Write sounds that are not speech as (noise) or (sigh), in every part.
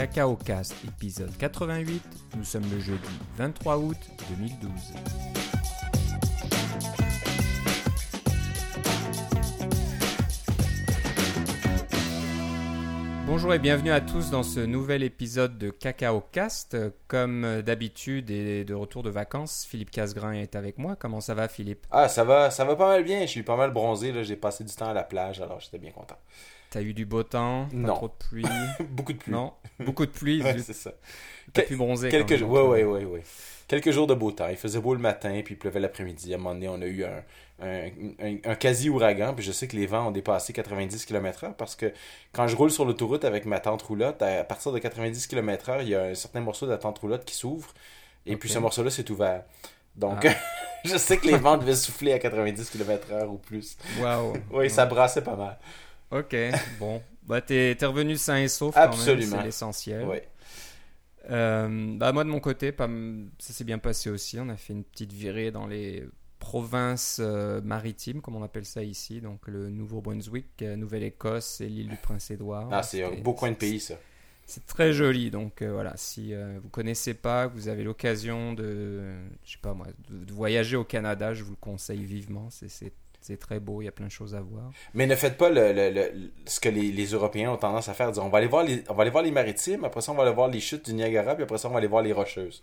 Cacao Cast, épisode 88. Nous sommes le jeudi 23 août 2012. Bonjour et bienvenue à tous dans ce nouvel épisode de Cacao Cast. Comme d'habitude et de retour de vacances, Philippe Casgrain est avec moi. Comment ça va Philippe? Ah, ça va, ça va pas mal bien. Je suis pas mal bronzé. J'ai passé du temps à la plage, alors j'étais bien content. T'as eu du beau temps Pas Non. trop de pluie (laughs) Beaucoup de pluie. Non Beaucoup de pluie (laughs) Ouais, c'est ça. T'as pu bronzer Quelques jours, ouais, ouais, ouais, ouais. Quelques jours de beau temps. Il faisait beau le matin, puis il pleuvait l'après-midi. À un moment donné, on a eu un, un, un- un quasi-ouragan, puis je sais que les vents ont dépassé 90 km/h parce que quand je roule sur l'autoroute avec ma tente roulotte, à partir de 90 km/h, il y a un certain morceau de la tente roulotte qui s'ouvre, et puis ce morceau-là s'est ouvert. Donc, Ah. (laughs) je sais que les vents devaient souffler à 90 km/h ou plus. Waouh Oui, ça brassait pas mal. Ok, bon. Bah, t'es revenu sain et sauf quand même, Absolument. c'est l'essentiel. Ouais. Euh, bah, moi, de mon côté, pas m- ça s'est bien passé aussi. On a fait une petite virée dans les provinces euh, maritimes, comme on appelle ça ici. Donc, le Nouveau-Brunswick, euh, Nouvelle-Écosse et l'île du Prince-Édouard. Ah, c'est un beau coin de pays, ça. C'est très joli. Donc, euh, voilà, si vous connaissez pas, vous avez l'occasion de, je sais pas moi, de, de voyager au Canada, je vous le conseille vivement. C'est- C'est très beau, il y a plein de choses à voir. Mais ne faites pas le, le- le- ce que les, les Européens ont tendance à faire. Dire, on, va aller voir les, on va aller voir les maritimes, après ça, on va aller voir les chutes du Niagara, puis après ça, on va aller voir les rocheuses.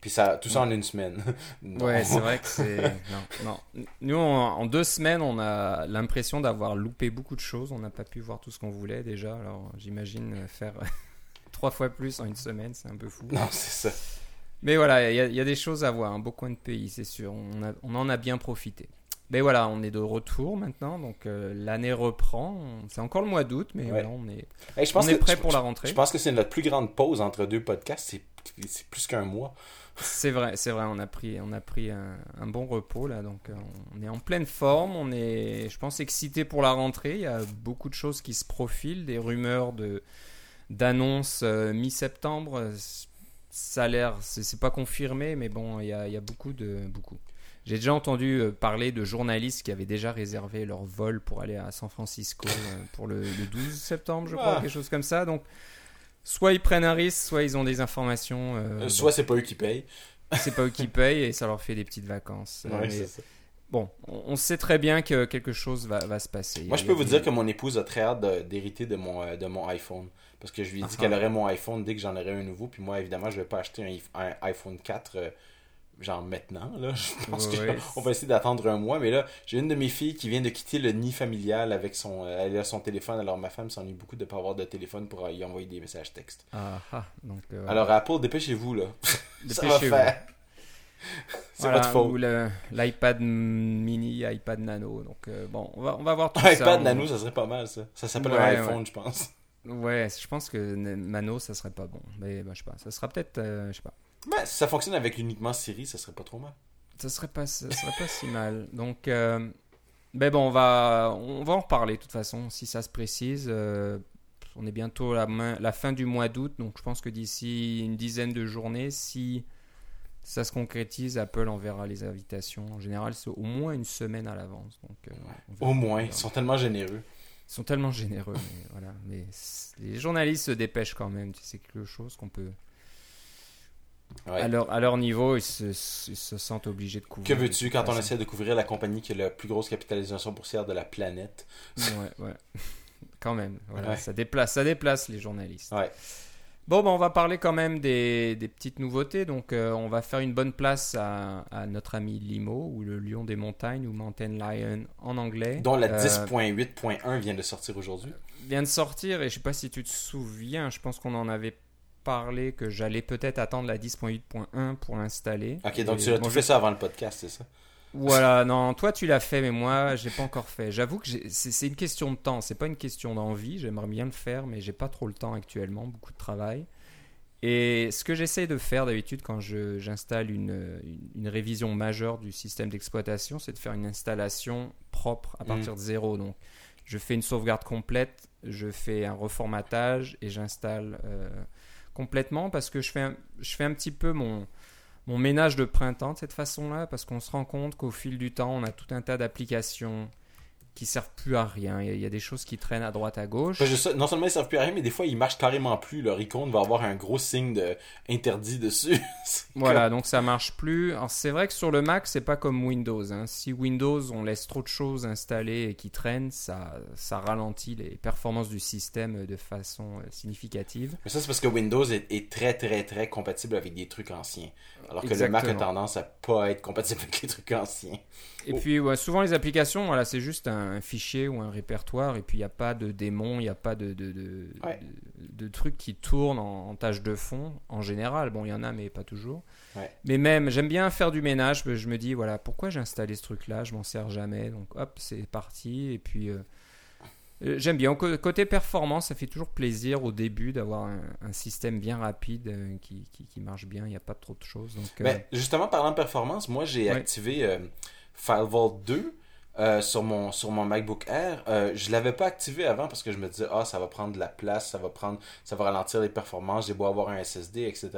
Puis ça, tout ça en une semaine. (laughs) Non. Ouais, c'est vrai que c'est. (laughs) Non, non. Nous, en, en deux semaines, on a l'impression d'avoir loupé beaucoup de choses. On n'a pas pu voir tout ce qu'on voulait déjà. Alors, j'imagine faire (laughs) trois fois plus en une semaine, c'est un peu fou. Non, c'est ça. Mais voilà, il y, a- il y a des choses à voir. Un beau coin de pays, c'est sûr. On, a- on en a bien profité. Mais voilà, on est de retour maintenant. Donc, euh, l'année reprend. On- C'est encore le mois d'août, mais Ouais. voilà, on est, Hey, je on pense est que- prêt je- pour la rentrée. Je pense que c'est notre plus grande pause entre deux podcasts. C'est plus qu'un mois. C'est vrai, c'est vrai, on a pris, on a pris un, un bon repos là, donc euh, on est en pleine forme, on est, je pense, excité pour la rentrée. Il y a beaucoup de choses qui se profilent, des rumeurs de d'annonces euh, mi-septembre. Ça a l'air, c'est pas confirmé, mais bon, il y a, il y a beaucoup de beaucoup. J'ai déjà entendu euh, parler de journalistes qui avaient déjà réservé leur vol pour aller à San Francisco euh, pour le, le 12 septembre, je crois, Ah. quelque chose comme ça. Donc, soit ils prennent un risque, soit ils ont des informations. euh, Euh, bon Soit c'est pas eux qui payent. c'est pas eux qui payent et ça leur fait des petites vacances. Ouais, Mais ça. bon, on sait très bien que quelque chose va, va se passer. Moi, je peux vous des- dire que mon épouse a très hâte d'hériter de mon, de mon iPhone. Parce que je lui ai dit Ah. qu'elle aurait mon iPhone dès que j'en aurais un nouveau. Puis moi, évidemment, je vais pas acheter un, iPhone 4 euh, genre maintenant. Là. (laughs) Je pense ouais. qu'on va essayer d'attendre un mois. Mais là, j'ai une de mes filles qui vient de quitter le nid familial avec son, euh, elle a son téléphone. Alors ma femme s'ennuie beaucoup de ne pas avoir de téléphone pour euh, y envoyer des messages textes. Ah, ah, donc, euh. Alors Apple, dépêchez-vous là. (laughs) Ça va Dépêchez-vous. faire. (laughs) C'est Voilà, votre faute. Ou l'iPad mini, iPad nano. Donc euh, bon, on va, on va voir tout Un ça. iPad On- Nano, ça serait pas mal ça. Ça s'appelle un Ouais, iPhone, je pense. Ouais, je pense que Nano, ça serait pas bon. Mais ben, je sais pas, ça sera peut-être, euh, je sais pas. Ben, si ça fonctionne avec uniquement Siri, ça serait pas trop mal. Ça serait pas, ça serait pas si mal. Donc, euh, ben bon, on va, on va en reparler de toute façon si ça se précise. Euh, on est bientôt à la, main- la fin du mois d'août, donc je pense que d'ici une dizaine de journées, si ça se concrétise, Apple enverra les invitations. En général, c'est au moins une semaine à l'avance. Donc, euh. Au moins, ils sont tellement généreux. Ils sont tellement généreux, mais voilà. Mais les journalistes se dépêchent quand même. C'est quelque chose qu'on peut. Ouais. À, leur, à leur niveau, ils se, ils se sentent obligés de couvrir. Que veux-tu quand on essaie de couvrir la compagnie qui a la plus grosse capitalisation boursière de la planète? Ouais, ouais. (laughs) Quand même, voilà, Ouais. ça, déplace, ça déplace les journalistes. Ouais. Bon, ben, on va parler quand même des, des petites nouveautés. Donc, euh, on va faire une bonne place à, à notre ami Limo, ou le lion des montagnes, ou Mountain Lion en anglais. Dont la Euh, 10.8.1 vient de sortir aujourd'hui. vient de sortir, et je sais pas si tu te souviens, je pense qu'on en avait parlé que j'allais peut-être attendre la 10.8.1 pour l'installer. Ok, donc Et tu as bon, tout fait ça avant le podcast, c'est ça? Voilà, non, toi tu l'as fait, mais moi j'ai pas encore fait. J'avoue que c'est une question de temps, c'est pas une question d'envie. J'aimerais bien le faire, mais j'ai pas trop le temps actuellement, beaucoup de travail. Et ce que j'essaie de faire d'habitude quand j'installe une, une, une révision majeure du système d'exploitation, c'est de faire une installation propre à partir de zéro. Donc je fais une sauvegarde complète, je fais un reformatage et j'installe euh, complètement parce que je fais un, petit peu mon, mon ménage de printemps de cette façon-là, parce qu'on se rend compte qu'au fil du temps, on a tout un tas d'applications qui servent plus à rien. Il y, a, des choses qui traînent à droite à gauche. non seulement ils servent plus à rien, mais des fois ils marchent carrément plus. Leur icône va avoir un gros signe de interdit dessus. (laughs) voilà, donc ça marche plus. C'est vrai que sur le Mac, c'est pas comme Windows. Hein. Si Windows, on laisse trop de choses installées et qui traînent, ça, ça ralentit les performances du système de façon euh, significative. Mais ça, c'est parce que Windows est, très, très, très compatible avec des trucs anciens. Alors que le Mac a tendance à pas être compatible (laughs) avec les trucs anciens. Et puis, souvent, les applications, voilà, c'est juste un, fichier ou un répertoire, et puis il n'y a pas de démon, il n'y a pas de, de, de, trucs qui tournent en, tâche de fond, en général. Bon, il y en a, mais pas toujours. Mais même, j'aime bien faire du ménage. Je me dis, voilà, pourquoi j'ai installé ce truc-là? Je m'en sers jamais. Donc, hop, c'est parti. Et puis, euh, euh, j'aime bien. Côté performance, ça fait toujours plaisir au début d'avoir un, système bien rapide euh, qui, qui, marche bien. Il n'y a pas trop de choses. Donc, ben, justement, parlant de performance, moi, j'ai activé FileVault 2 euh, sur, mon, sur mon MacBook Air. Euh, je l'avais pas activé avant parce que je me disais, ah, ça va prendre de la place, ça va prendre, ça va ralentir les performances, j'ai beau avoir un SSD, etc.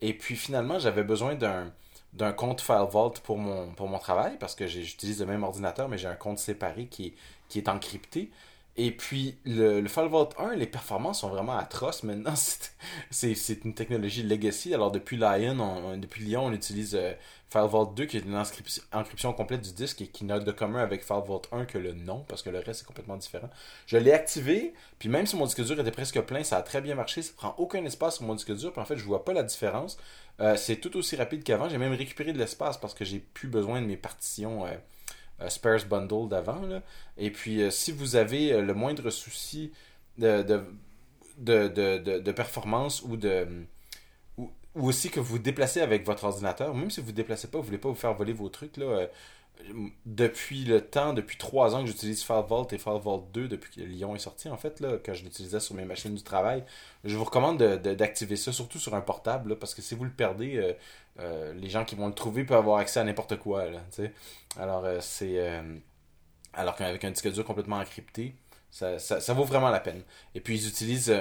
Et puis finalement, j'avais besoin d'un d'un compte FileVault pour mon, pour mon travail parce que j'utilise le même ordinateur, mais j'ai un compte séparé qui, qui est encrypté. Et puis, le, le FileVault 1, les performances sont vraiment atroces maintenant. (laughs) C'est une technologie legacy. Alors, depuis Lion, depuis Lyon, on utilise euh, FileVault 2, qui est une encryption, complète du disque et qui n'a de commun avec FileVault 1 que le nom, parce que le reste est complètement différent. Je l'ai activé, puis même si mon disque dur était presque plein, ça a très bien marché. Ça prend aucun espace sur mon disque dur, puis en fait, je vois pas la différence. Euh, c'est tout aussi rapide qu'avant. J'ai même récupéré de l'espace parce que j'ai plus besoin de mes partitions. Euh, Spares Bundle d'avant. Et puis, euh, si vous avez euh, le moindre souci de, de, de, de, performance ou de ou, aussi que vous déplacez avec votre ordinateur, même si vous ne vous déplacez pas, vous ne voulez pas vous faire voler vos trucs, là, depuis le temps, depuis trois ans que j'utilise FileVault et FileVault 2 depuis que Lyon est sorti, en fait, là, que je l'utilisais sur mes machines du travail, je vous recommande d'activer ça, surtout sur un portable, parce que si vous le perdez, euh, euh, les gens qui vont le trouver peuvent avoir accès à n'importe quoi. Là, alors, euh, c'est. alors qu'avec un disque dur complètement encrypté, ça, ça, ça, vaut vraiment la peine. Et puis, ils utilisent.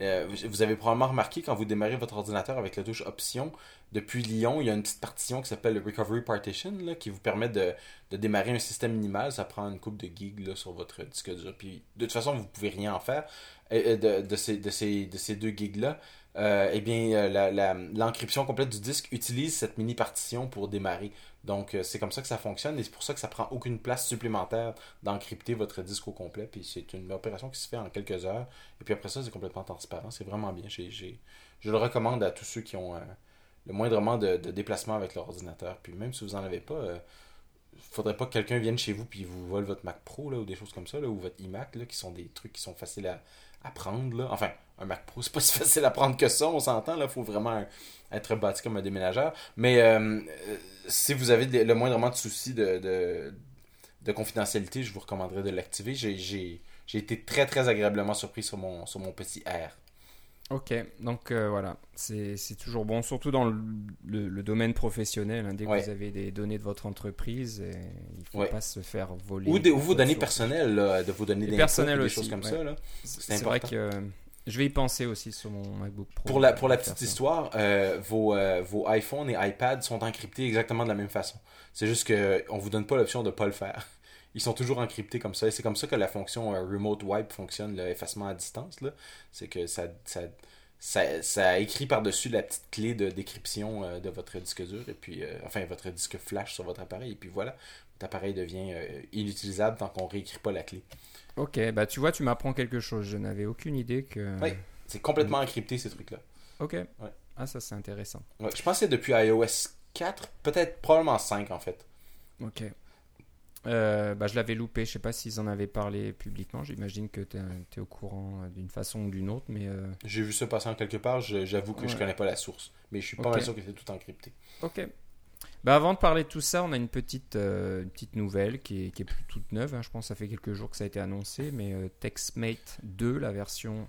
Vous avez probablement remarqué quand vous démarrez votre ordinateur avec la touche Option, depuis Lyon, il y a une petite partition qui s'appelle le Recovery Partition là, qui vous permet de, démarrer un système minimal. Ça prend une coupe de gigs sur votre disque dur. Puis, de toute façon, vous ne pouvez rien en faire de, de, ces, de, ces, de ces deux gigs-là. Euh, eh bien, euh, l'encryption complète du disque utilise cette mini partition pour démarrer. Donc, euh, c'est comme ça que ça fonctionne et c'est pour ça que ça prend aucune place supplémentaire d'encrypter votre disque au complet. Puis, c'est une opération qui se fait en quelques heures. Et puis après ça, c'est complètement transparent. C'est vraiment bien. je le recommande à tous ceux qui ont le moindrement de, de déplacement avec l'ordinateur. Puis même si vous n'en avez pas, faudrait pas que quelqu'un vienne chez vous puis vous vole votre Mac Pro là, ou des choses comme ça, ou votre iMac, là, qui sont des trucs qui sont faciles à, à prendre. Là. Enfin, un Mac Pro, c'est pas (laughs) si facile à prendre que ça, on s'entend. Il faut vraiment être bâti comme un déménageur. Mais euh, si vous avez le moindrement de soucis de, de, de, confidentialité, je vous recommanderais de l'activer. J'ai été très très agréablement surpris sur mon, sur mon petit R. Ok, donc euh, voilà, c'est toujours bon, surtout dans le, le, domaine professionnel. Hein, dès que vous avez des données de votre entreprise, et il ne faut pas se faire voler. Ou, vos données personnelles, de vos données des choses comme ça. C'est vrai que euh, je vais y penser aussi sur mon MacBook Pro. Pour la, pour la petite histoire, euh, vos, vos iPhones et iPads sont encryptés exactement de la même façon. C'est juste qu'on ne vous donne pas l'option de ne pas le faire ils sont toujours encryptés comme ça. Et c'est comme ça que la fonction euh, Remote Wipe fonctionne, l'effacement à distance. C'est que ça, ça, ça, ça, écrit par-dessus la petite clé de décryption euh, de votre disque dur, et puis, euh, enfin, votre disque flash sur votre appareil. Et puis voilà, appareil devient inutilisable tant qu'on réécrit pas la clé. Ok, bah tu vois, tu m'apprends quelque chose. Je n'avais aucune idée que. Oui, c'est complètement encrypté ces trucs-là. Ok. Ah, ça c'est intéressant. je pense que c'est depuis iOS 4, peut-être probablement 5 en fait. Ok. Euh, bah, je l'avais loupé, je sais pas s'ils en avaient parlé publiquement. J'imagine que tu es, au courant euh, d'une façon ou d'une autre, mais. Euh, J'ai vu ça passer en quelque part. J'avoue que je connais pas la source, mais je suis pas mal sûr que c'est tout encrypté. Ok. Bah avant de parler de tout ça, on a une petite, petite nouvelle qui est, qui est plus toute neuve. Hein. Je pense que ça fait quelques jours que ça a été annoncé, mais TextMate 2, la version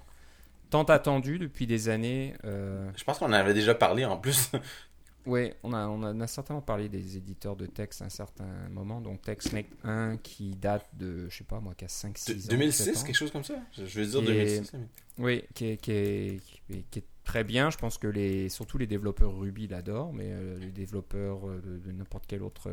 tant attendue depuis des années. Je pense qu'on en avait déjà parlé en plus. (laughs) Oui, on a, on, a, certainement parlé des éditeurs de texte à un certain moment. Donc TextMate 1 qui date de, je sais pas moi, qui a 5-6 ans. 2006, quelque chose comme ça? Je veux dire 2006. Oui, qui est, qui, est, qui, est, très bien. Je pense que les, surtout les développeurs Ruby l'adorent, mais euh, les développeurs euh, de, n'importe quel autre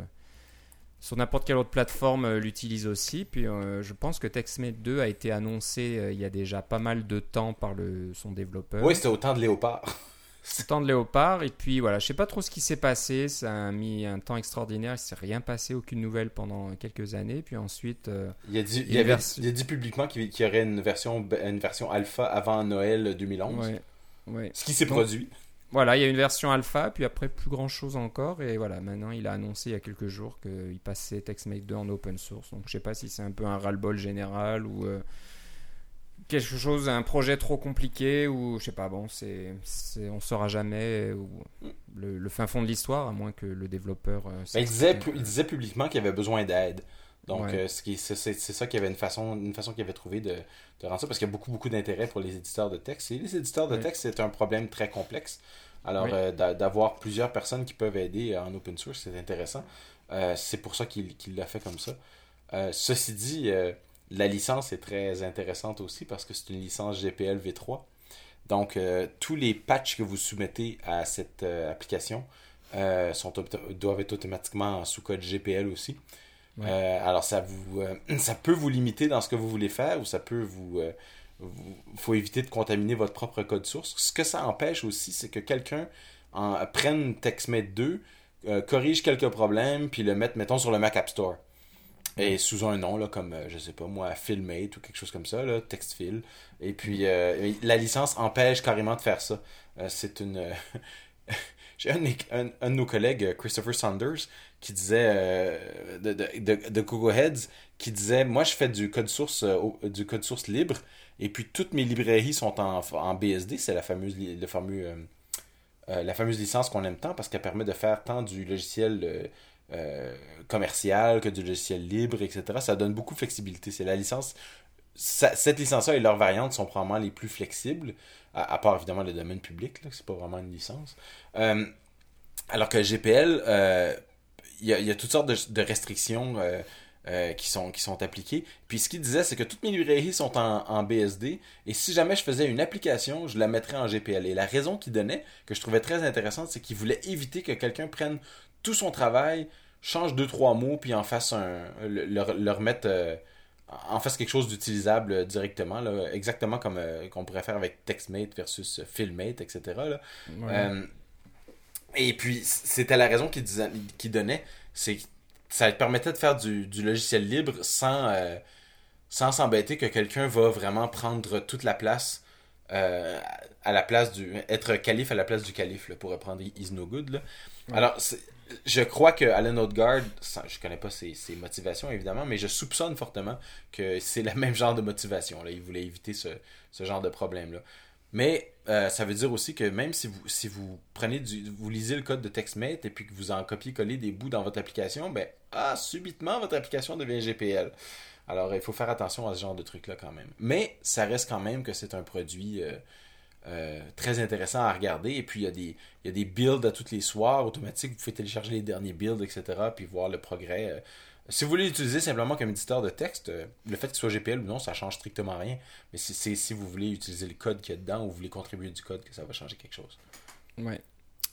sur n'importe quelle autre plateforme euh, l'utilise aussi. Puis euh, je pense que TextMate 2 a été annoncé euh, il y a déjà pas mal de temps par le, son développeur. Oui, c'était au temps de Léopard. (laughs) Temps de Léopard. Et puis voilà, je sais pas trop ce qui s'est passé. Ça a mis un temps extraordinaire. Il s'est rien passé, aucune nouvelle pendant quelques années. Puis ensuite, euh, Il a dit, Il a avait- vers- il a dit publiquement qu'il qu'il y aurait une version, une version alpha avant Noël 2011. ouais, ouais. Ce qui s'est produit. Voilà, il y a une version alpha, puis après plus grand chose encore. Et voilà, maintenant il a annoncé il y a quelques jours qu'il passait TextMate 2 en open source. Donc je sais pas si c'est un peu un ras-le-bol général ou euh, quelque chose, un projet trop compliqué ou je sais pas. Bon, c'est, c'est- on saura jamais ou le, le fin fond de l'histoire, à moins que le développeur. euh, il, disait, il disait publiquement qu'il avait besoin d'aide. Donc, Ouais. euh, c'est ça qu'il y avait une façon, une façon qu'il avait trouvé de, de rendre ça, parce qu'il y a beaucoup, beaucoup d'intérêt pour les éditeurs de texte. Et les éditeurs de Ouais. texte, c'est un problème très complexe. Alors, Oui. euh, d'a- d'avoir plusieurs personnes qui peuvent aider en open source, c'est intéressant. Euh, c'est pour ça qu'il l'a fait comme ça. Euh, ceci dit, euh, la licence est très intéressante aussi parce que c'est une licence GPL v3. Donc, euh, tous les patchs que vous soumettez à cette euh, application euh, sont doivent être automatiquement sous code GPL aussi. Ouais. Euh, alors, ça, vous, euh, (clears throat) ça peut vous limiter dans ce que vous voulez faire ou ça peut vous. euh, vous- faut éviter de contaminer votre propre code source. Ce que ça empêche aussi, c'est que quelqu'un en, prenne TextMate 2, euh, corrige quelques problèmes, puis le mette, mettons, sur le Mac App Store. Et sous un nom, là, comme, je sais pas moi, Filmate ou quelque chose comme ça, là, TextFill. Et puis, la licence empêche carrément de faire ça. C'est une. (laughs) J'ai un, un- un de nos collègues, Christopher Saunders, qui disait, euh, de, de, de, Google Heads, qui disait Moi, je fais du code source, euh, du code source libre, et puis toutes mes librairies sont en, en BSD, c'est la fameuse, euh, la fameuse licence qu'on aime tant, parce qu'elle permet de faire tant du logiciel. commercial que du logiciel libre, etc. Ça donne beaucoup de flexibilité. C'est la licence. cette licence-là et leurs variantes sont probablement les plus flexibles, à, part évidemment le domaine public, c'est pas vraiment une licence. Alors que GPL, il y, a, il y a toutes sortes de, de restrictions euh, euh, qui, sont, qui sont appliquées. Puis ce qu'il disait, c'est que toutes mes librairies sont en, en BSD, et si jamais je faisais une application, je la mettrais en GPL. Et la raison qu'il donnait, que je trouvais très intéressante, c'est qu'il voulait éviter que quelqu'un prenne tout son travail, change deux, trois mots, puis en fasse un. le, le- le remette. euh, en fasse quelque chose d'utilisable directement, là, exactement comme qu'on pourrait faire avec TextMate versus Filmate, etc. là. Ouais. Et puis, c'était la raison qu'il qu'il donnait, c'est que ça te permettait de faire du, du logiciel libre sans euh, sans s'embêter que quelqu'un va vraiment prendre toute la place euh, à la place du être calife à la place du calife là, pour reprendre Is No Good. Là. Ouais. Alors, je crois que Alan Odegaard, sans- je connais pas ses, ses motivations évidemment, mais je soupçonne fortement que c'est le (laughs) même genre de motivation. Là. Il voulait éviter ce, ce genre de problème-là. Mais euh, ça veut dire aussi que même si vous, si vous prenez du, vous lisez le code de TextMate et puis que vous en copiez-collez des bouts dans votre application, ben ah, subitement votre application devient GPL. Alors il faut faire attention à ce genre de truc-là quand même. Mais ça reste quand même que c'est un produit euh, euh, très intéressant à regarder. Et puis il y, a des, il y a des builds à tous les soirs automatiques. Vous pouvez télécharger les derniers builds, etc. Puis voir le progrès. Si vous voulez l'utiliser simplement comme éditeur de texte, euh, le fait qu'il soit GPL ou non, ça change strictement rien. Mais si, c'est si vous voulez utiliser le code qu'il y a dedans ou vous voulez contribuer du code, que ça va changer quelque chose. Ouais.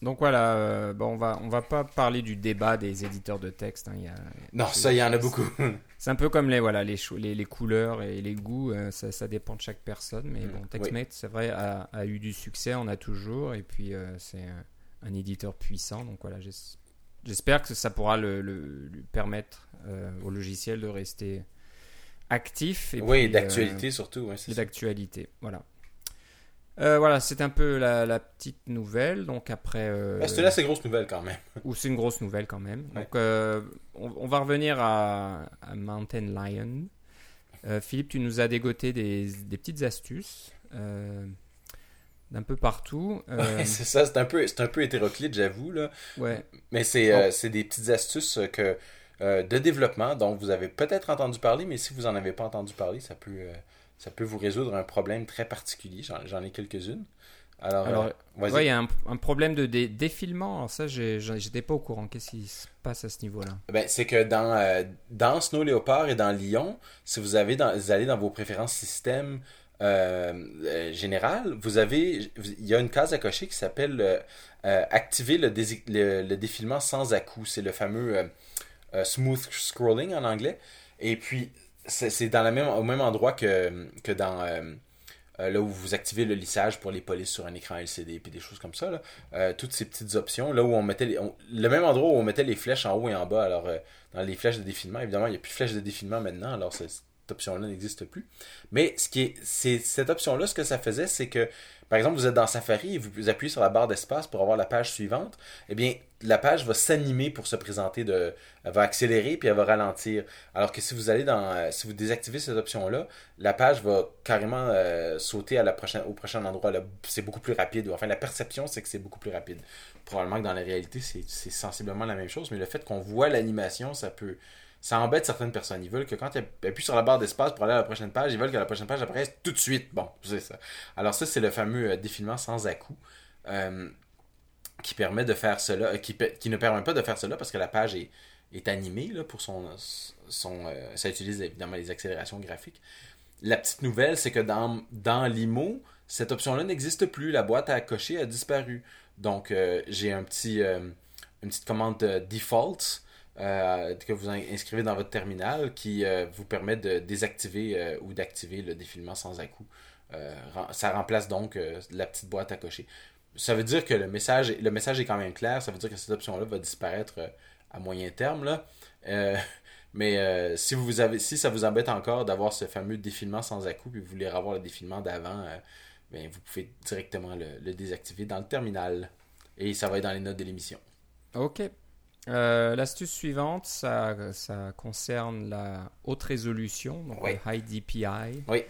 Donc voilà, euh, bon, on va on va pas parler du débat des éditeurs de texte. hein, il y a- Non, ça, il y en a beaucoup. (laughs) C'est un peu comme les voilà les, les, les couleurs et les goûts, euh, ça, ça dépend de chaque personne. Mais Mm, bon, TextMate, c'est vrai, a, a eu du succès, on a toujours, et puis euh, c'est un, un éditeur puissant. Donc voilà, j'es- j'espère que ça pourra le, le- lui permettre au logiciel de rester actif. Et oui, d'actualité surtout. Ouais, euh, et d'actualité, voilà. Euh, voilà, c'est un peu la, la petite nouvelle. Donc après, euh, Ah, C'était là, c'est grosse nouvelle quand même. (laughs) ou c'est une grosse nouvelle quand même. Ouais. Donc, euh, on, on va revenir à, à Mountain Lion. Euh, Philippe, tu nous as dégoté des, des petites astuces euh, d'un peu partout. Euh, Ouais, (laughs) c'est ça, c'est un peu, c'est un peu hétéroclite, j'avoue là. ouais, Mais c'est, euh, c'est des petites astuces que euh, de développement dont vous avez peut-être entendu parler, mais si vous en avez pas entendu parler, ça peut, euh, ça peut vous résoudre un problème très particulier. J'en, ai quelques-unes. Alors, Alors, euh. Ouais, il y a un, un problème de dé- défilement. Alors ça, j'étais pas au courant. Qu'est-ce qui se passe à ce niveau-là? Ben, c'est que dans, euh, dans Snow Leopard et dans Lyon, si vous, avez dans, vous allez dans vos préférences système euh, général, vous avez, il y a une case à cocher qui s'appelle activer le, le, le défilement sans à-coup. C'est le fameux smooth scrolling en anglais. Et puis, c'est dans même, au même endroit que, que dans euh, là où vous activez le lissage pour les polices sur un écran LCD et des choses comme ça. Là. Euh, toutes ces petites options, là où on mettait le même endroit où on mettait les flèches en haut et en bas. Alors, euh, dans les flèches de défilement, évidemment, il n'y a plus de flèches de défilement maintenant, alors cette option-là n'existe plus. Mais ce qui est, c'est cette option-là, ce que ça faisait, c'est que par exemple, vous êtes dans Safari et vous appuyez sur la barre d'espace pour avoir la page suivante, eh bien, la page va s'animer pour se présenter, de, elle va accélérer puis elle va ralentir. Alors que si vous allez dans, euh, si vous désactivez cette option-là, la page va carrément euh, sauter au prochain endroit. C'est beaucoup plus rapide. Enfin, la perception, c'est que c'est beaucoup plus rapide. Probablement que dans la réalité, c'est sensiblement la même chose, mais le fait qu'on voit l'animation, ça peut, ça embête certaines personnes. Ils veulent que quand tu appuies sur la barre d'espace pour aller à la prochaine page, ils veulent que la prochaine page apparaisse tout de suite. Bon, c'est ça. Alors ça, c'est le fameux euh, défilement sans à-coup euh, qui permet de faire cela, euh, qui, ne permet pas de faire cela parce que la page est, est animée là, pour son... son ça utilise évidemment les accélérations graphiques. La petite nouvelle, c'est que dans, dans l'IMO, cette option-là n'existe plus. La boîte à cocher a disparu. Donc, j'ai un petit, une petite commande default euh, que vous inscrivez dans votre terminal qui euh, vous permet de désactiver euh, ou d'activer le défilement sans à-coup. ça remplace donc la petite boîte à cocher. Ça veut dire que le message, le message est quand même clair. Ça veut dire que cette option-là va disparaître à moyen terme. Là. (laughs) mais si, vous avez, si ça vous embête encore d'avoir ce fameux défilement sans à-coup et vous voulez avoir le défilement d'avant, ben, vous pouvez directement le désactiver dans le terminal. Et ça va être dans les notes de l'émission. OK. Euh, l'astuce suivante, ça, ça, concerne la haute résolution, donc High DPI. Oui.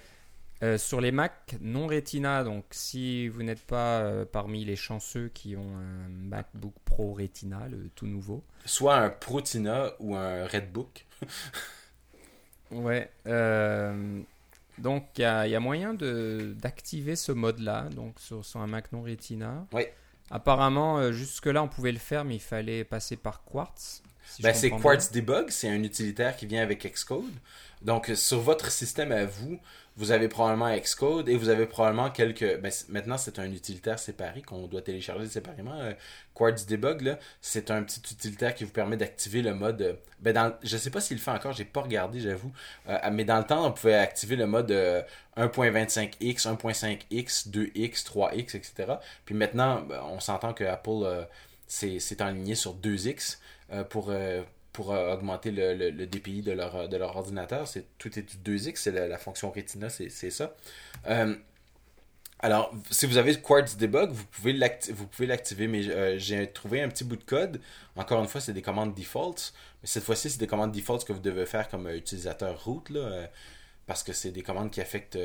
Euh, sur les Mac non Retina, donc si vous n'êtes pas euh, parmi les chanceux qui ont un MacBook Pro Retina, le tout nouveau. Soit un Protina ou un Redbook. (laughs) ouais. donc il y, a moyen d'activer ce mode-là, donc sur, sur, un Mac non Retina. Oui. Apparemment, euh, jusque-là, on pouvait le faire, mais il fallait passer par Quartz. ben, c'est Quartz Debug, c'est un utilitaire qui vient avec Xcode. Donc, sur votre système à vous, vous avez probablement Xcode et vous avez probablement quelques. Ben, maintenant, c'est un utilitaire séparé qu'on doit télécharger séparément. Euh, Quartz Debug, c'est un petit utilitaire qui vous permet d'activer le mode. Euh, ben, dans, je ne sais pas s'il le fait encore, j'ai pas regardé, j'avoue. Euh, mais dans le temps, on pouvait activer le mode 1.25x, 1.5x, 2x, 3x, etc. Puis maintenant, ben, on s'entend que Apple s'est enligné sur 2x pour pour euh, augmenter le, DPI de leur, de leur ordinateur. C'est, tout est du 2X, c'est la, fonction Retina, c'est, ça. Euh, alors, si vous avez Quartz Debug, vous pouvez, l'activer, mais euh, j'ai trouvé un petit bout de code. Encore une fois, c'est des commandes defaults. Mais cette fois-ci, c'est des commandes defaults que vous devez faire comme utilisateur root, parce que c'est des commandes qui affectent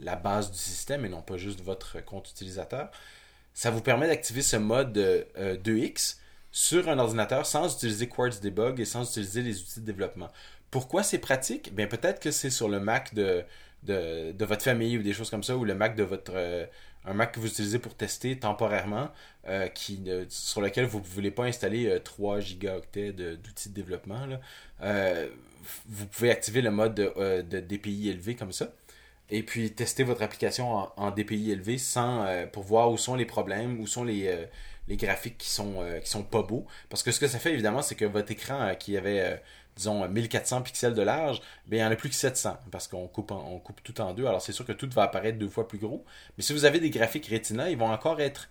la base du système et non pas juste votre compte utilisateur. Ça vous permet d'activer ce mode 2X sur un ordinateur sans utiliser Quartz Debug et sans utiliser les outils de développement. Pourquoi c'est pratique? Bien, peut-être que c'est sur le Mac de, votre famille ou des choses comme ça, ou le Mac de votre. Euh, un Mac que vous utilisez pour tester temporairement, euh, sur lequel vous ne voulez pas installer 3 euh, gigaoctets d'outils de, développement. vous pouvez activer le mode de, de, DPI élevé comme ça et puis tester votre application en, en DPI élevé sans pour voir où sont les problèmes, où sont les, les graphiques qui sont, euh, qui sont pas beaux. Parce que ce que ça fait, évidemment, c'est que votre écran euh, qui avait, euh, disons, 1400 pixels de large, ben, il n'y en a plus que 700 parce qu'on coupe, on coupe tout en deux. Alors, c'est sûr que tout va apparaître deux fois plus gros. Mais si vous avez des graphiques Retina, ils vont encore être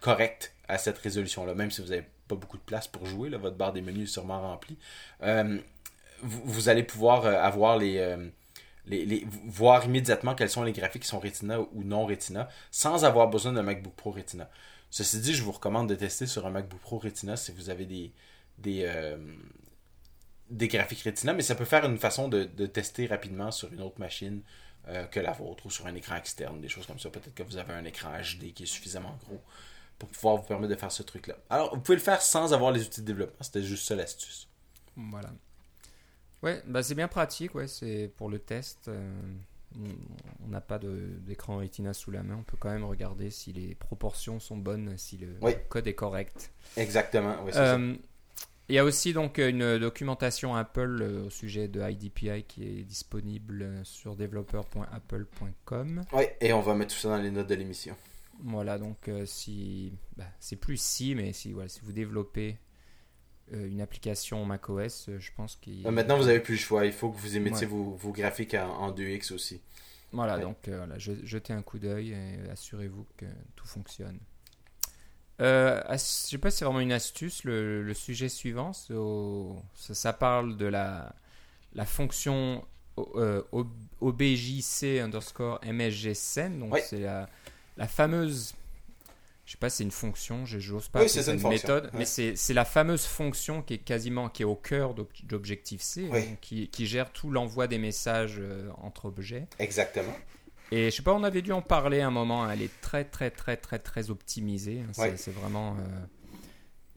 corrects à cette résolution-là, même si vous n'avez pas beaucoup de place pour jouer. Là, votre barre des menus est sûrement remplie. Vous, allez pouvoir avoir les... Les, voir immédiatement quels sont les graphiques qui sont Retina ou non Retina sans avoir besoin d'un MacBook Pro Retina. Ceci dit, je vous recommande de tester sur un MacBook Pro Retina si vous avez des, euh, graphiques Retina, mais ça peut faire une façon de, tester rapidement sur une autre machine euh, que la vôtre ou sur un écran externe, des choses comme ça. Peut-être que vous avez un écran HD qui est suffisamment gros pour pouvoir vous permettre de faire ce truc-là. Alors, vous pouvez le faire sans avoir les outils de développement. C'était juste ça l'astuce. Voilà. Ouais, bah c'est bien pratique, ouais, c'est pour le test. Euh, on n'a pas d'écran Retina sous la main, on peut quand même regarder si les proportions sont bonnes, si le code est correct. Exactement. Euh, il y a aussi donc une documentation Apple euh, au sujet de IDPI qui est disponible sur developer.apple.com. Oui, et on va mettre tout ça dans les notes de l'émission. Voilà, donc euh, si bah, c'est plus si, mais si voilà, si vous développez une application macOS, je pense qu'il. Maintenant, vous avez plus le choix. Il faut que vous émettiez vos, vos, graphiques en, 2X aussi. Voilà, donc voilà, jetez un coup d'œil et assurez-vous que tout fonctionne. Euh, je sais pas si c'est vraiment une astuce. Le, sujet suivant, ça, parle de la, la fonction euh, OBJC underscore. Donc c'est la, la fameuse. Je sais pas, c'est une fonction, j'ose pas. Oui, c'est une, méthode, mais c'est la fameuse fonction qui est quasiment qui est au cœur d'Objective-C, hein, qui, qui, gère tout l'envoi des messages euh, entre objets. Exactement. Et je sais pas, on avait dû en parler un moment. Elle est très, très, très, très, très optimisée. C'est vraiment euh,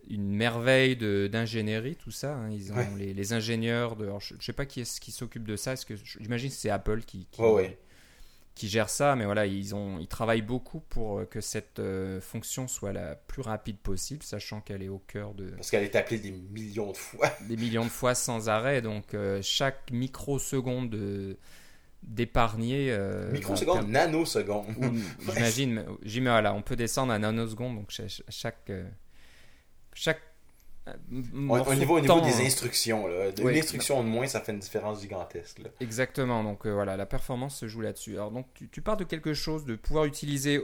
une merveille d'ingénierie, tout ça. Hein. Ils ont les, ingénieurs de. je, ne sais pas qui est qui s'occupe de ça. Est-ce que j'imagine que c'est Apple qui, qui, gère ça, mais voilà, ils ont, ils travaillent beaucoup pour que cette euh, fonction soit la plus rapide possible, sachant qu'elle est au cœur de. Parce qu'elle est appelée des millions de fois. des millions de fois sans arrêt. Donc euh, chaque microseconde de d'épargner. Euh, Microseconde, nanoseconde. (laughs) J'imagine, voilà, on peut descendre à nanoseconde, donc chaque. chaque euh, au, niveau, au niveau des instructions, là. une instruction de moins, ça fait une différence gigantesque. Exactement, donc euh, voilà, la performance se joue là-dessus. Alors donc tu, tu, pars de quelque chose de pouvoir utiliser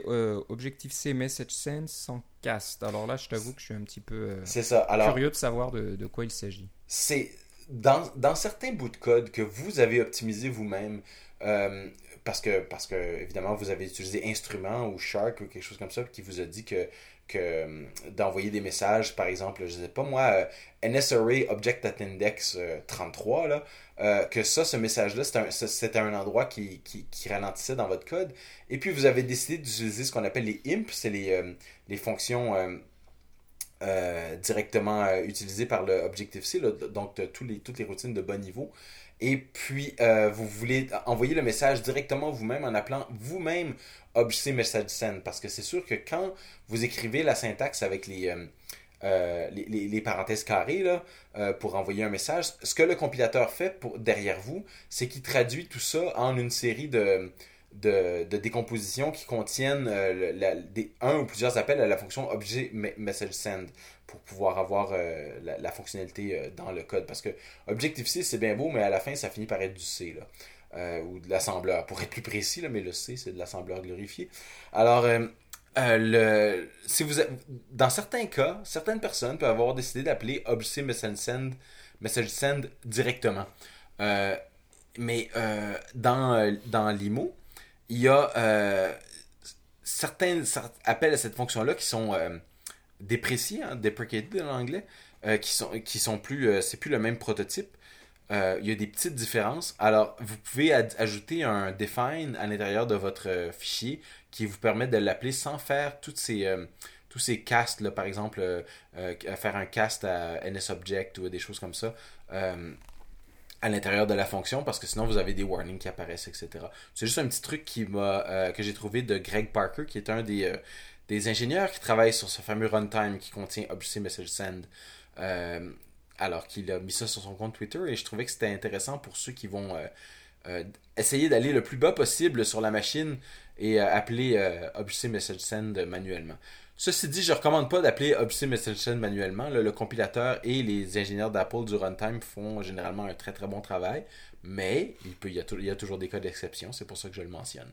Objective-C Message Sense sans cast. Alors là, je t'avoue que je suis un petit peu ça. Alors, curieux de savoir de, de quoi il s'agit. C'est dans, dans, certains bouts de code que vous avez optimisé vous-même, euh, parce que, parce que, évidemment, vous avez utilisé Instrument ou Shark ou quelque chose comme ça qui vous a dit que, euh, d'envoyer des messages, par exemple, je sais pas moi, euh, NSRA Object at Index 33, là, que ça, ce message-là, c'était un, un, endroit qui, ralentissait dans votre code. Et puis, vous avez décidé d'utiliser ce qu'on appelle les imp, c'est les, fonctions directement utilisées par le Objective-C, donc toutes les routines de bas niveau. Et puis, euh, vous voulez envoyer le message directement vous-même en appelant vous-même Objc Message Send. Parce que c'est sûr que quand vous écrivez la syntaxe avec les, euh, euh, les, parenthèses carrées là, pour envoyer un message, ce que le compilateur fait derrière vous, c'est qu'il traduit tout ça en une série de, de, décompositions qui contiennent un ou plusieurs appels à la fonction Object Message Send pour pouvoir avoir euh, la, fonctionnalité euh, dans le code. Parce que Objective-C, c'est bien beau, mais à la fin, ça finit par être du C. Là. Euh, ou de l'assembleur, pour être plus précis, là, mais le C, c'est de l'assembleur glorifié. Alors, le, si vous dans certains cas, certaines personnes peuvent avoir décidé d'appeler Objective Message Send, Message Send directement. mais dans, dans l'IMO, il y a certains appels à cette fonction-là qui sont dépréciés, hein, deprecated en anglais, euh, qui sont qui sont plus, euh, c'est plus le même prototype. Euh, il y a des petites différences. Alors, vous pouvez ajouter un define à l'intérieur de votre fichier qui vous permet de l'appeler sans faire toutes ces tous ces casts, là, par exemple, faire un cast à NSObject ou des choses comme ça à l'intérieur de la fonction parce que sinon vous avez des warnings qui apparaissent, etc. C'est juste un petit truc qui m'a que j'ai trouvé de Greg Parker, qui est un des, des ingénieurs qui travaillent sur ce fameux runtime qui contient Object Message Send. Euh, alors qu'il a mis ça sur son compte Twitter et je trouvais que c'était intéressant pour ceux qui vont euh, euh, essayer d'aller le plus bas possible sur la machine et appeler Object Message Send manuellement. Ceci dit, je ne recommande pas d'appeler Object Message Send manuellement. Le, compilateur et les ingénieurs d'Apple du runtime font généralement un très très bon travail, mais il, peut, il, y, a il y a toujours des cas d'exception, c'est pour ça que je le mentionne.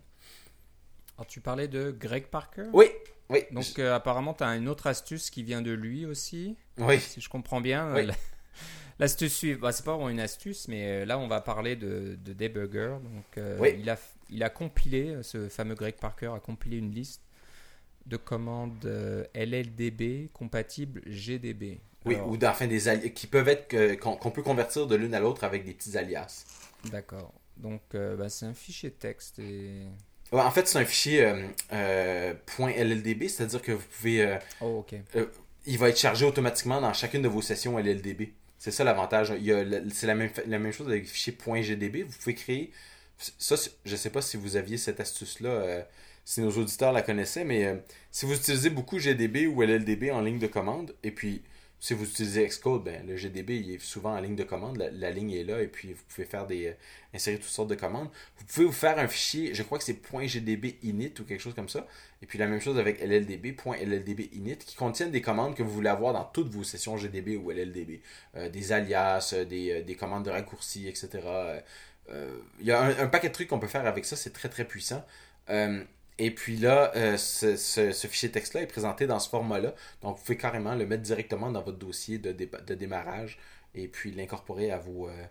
Alors, tu parlais de Greg Parker? Oui, oui. Donc, euh, apparemment, tu as une autre astuce qui vient de lui aussi. Oui. Si je comprends bien. Oui. (laughs) L'astuce suivante, bah, c'est pas vraiment une astuce, mais euh, là, on va parler de, de debugger. Donc, euh, oui. il, a, il a compilé, ce fameux Greg Parker a compilé une liste de commandes LLDB compatibles GDB. Oui, ou d'enfin des qui peuvent être qu'on peut convertir de l'une à l'autre avec des petits alias. D'accord. Donc, bah, c'est un fichier texte et en fait, c'est un fichier euh, euh .lldb, c'est-à-dire que vous pouvez. Euh, oh, euh, il va être chargé automatiquement dans chacune de vos sessions LLDB. C'est ça l'avantage. C'est la même, la même chose avec le fichier .gdb. Vous pouvez créer. Ça, je ne sais pas si vous aviez cette astuce-là, si nos auditeurs la connaissaient, mais si vous utilisez beaucoup GDB ou LLDB en ligne de commande, et puis si vous utilisez Xcode, ben, le GDB il est souvent en ligne de commande. La, ligne est là et puis vous pouvez faire des euh, insérer toutes sortes de commandes. Vous pouvez vous faire un fichier, je crois que c'est .gdb init ou quelque chose comme ça. Et puis la même chose avec LLDB, init, qui contiennent des commandes que vous voulez avoir dans toutes vos sessions GDB ou LLDB. Euh, des alias, euh, des, commandes de raccourcis, etc. Il y a un, paquet de trucs qu'on peut faire avec ça, c'est très très puissant. Et puis là, euh, ce, fichier texte-là est présenté dans ce format-là. Donc, vous pouvez carrément le mettre directement dans votre dossier de, démarrage et puis l'incorporer à vos, euh,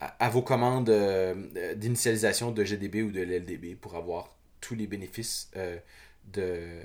à, vos commandes euh, d'initialisation de GDB ou de LLDB pour avoir tous les bénéfices de,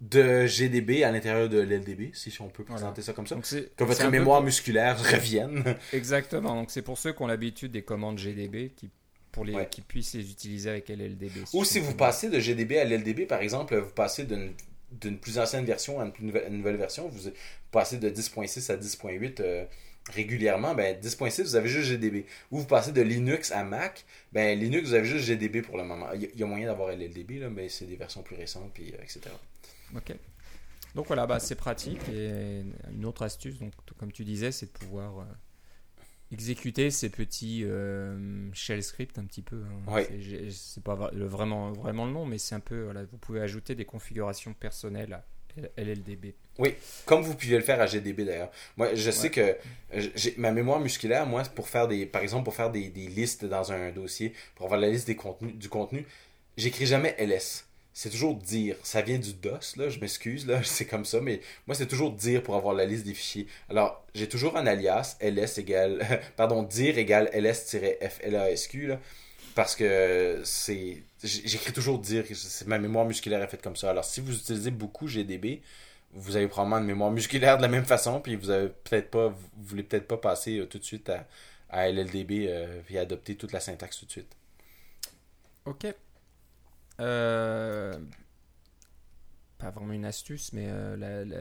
de GDB à l'intérieur de l'LDB, si on peut présenter ça comme ça. que votre mémoire musculaire (laughs) revienne. Exactement. Donc, c'est pour ceux qui ont l'habitude des commandes GDB qui pour les qui puissent les utiliser avec LLDB. Ou si vous passez de GDB à LLDB, par exemple, vous passez d'une plus ancienne version à une, nouvelle, version, vous passez de 10.6 à 10.8 euh, régulièrement, ben 10.6 vous avez juste GDB. Ou vous passez de Linux à Mac, ben Linux vous avez juste GDB pour le moment. Il y a, moyen d'avoir LLDB, là, mais c'est des versions plus récentes, puis, euh, etc. Ok. Donc voilà, bah, c'est pratique. Et une autre astuce, donc, comme tu disais, c'est de pouvoir euh, exécuter ces petits euh, shell scripts un petit peu. Hein. C'est pas vraiment, vraiment le nom, mais c'est un peu. Voilà, vous pouvez ajouter des configurations personnelles à LLDB. Oui, comme vous pouvez le faire à GDB d'ailleurs. Moi, je sais que ma mémoire musculaire, moi, pour faire des, par exemple, pour faire des, des, listes dans un dossier, pour avoir la liste des contenus, du contenu, j'écris jamais ls c'est toujours dire. Ça vient du DOS, là, je m'excuse, là, (laughs) c'est comme ça, mais moi, c'est toujours dire pour avoir la liste des fichiers. Alors, j'ai toujours un alias, ls égale, (laughs) pardon, dire égale ls-flasq, là, parce que c'est, j'écris toujours dire, ma mémoire musculaire est faite comme ça. Alors, si vous utilisez beaucoup GDB, vous avez probablement une mémoire musculaire de la même façon, puis vous avez peut-être pas, voulez peut-être pas passer euh, tout de suite à, à LLDB euh, et adopter toute la syntaxe tout de suite. Ok. Euh, pas vraiment une astuce, mais euh,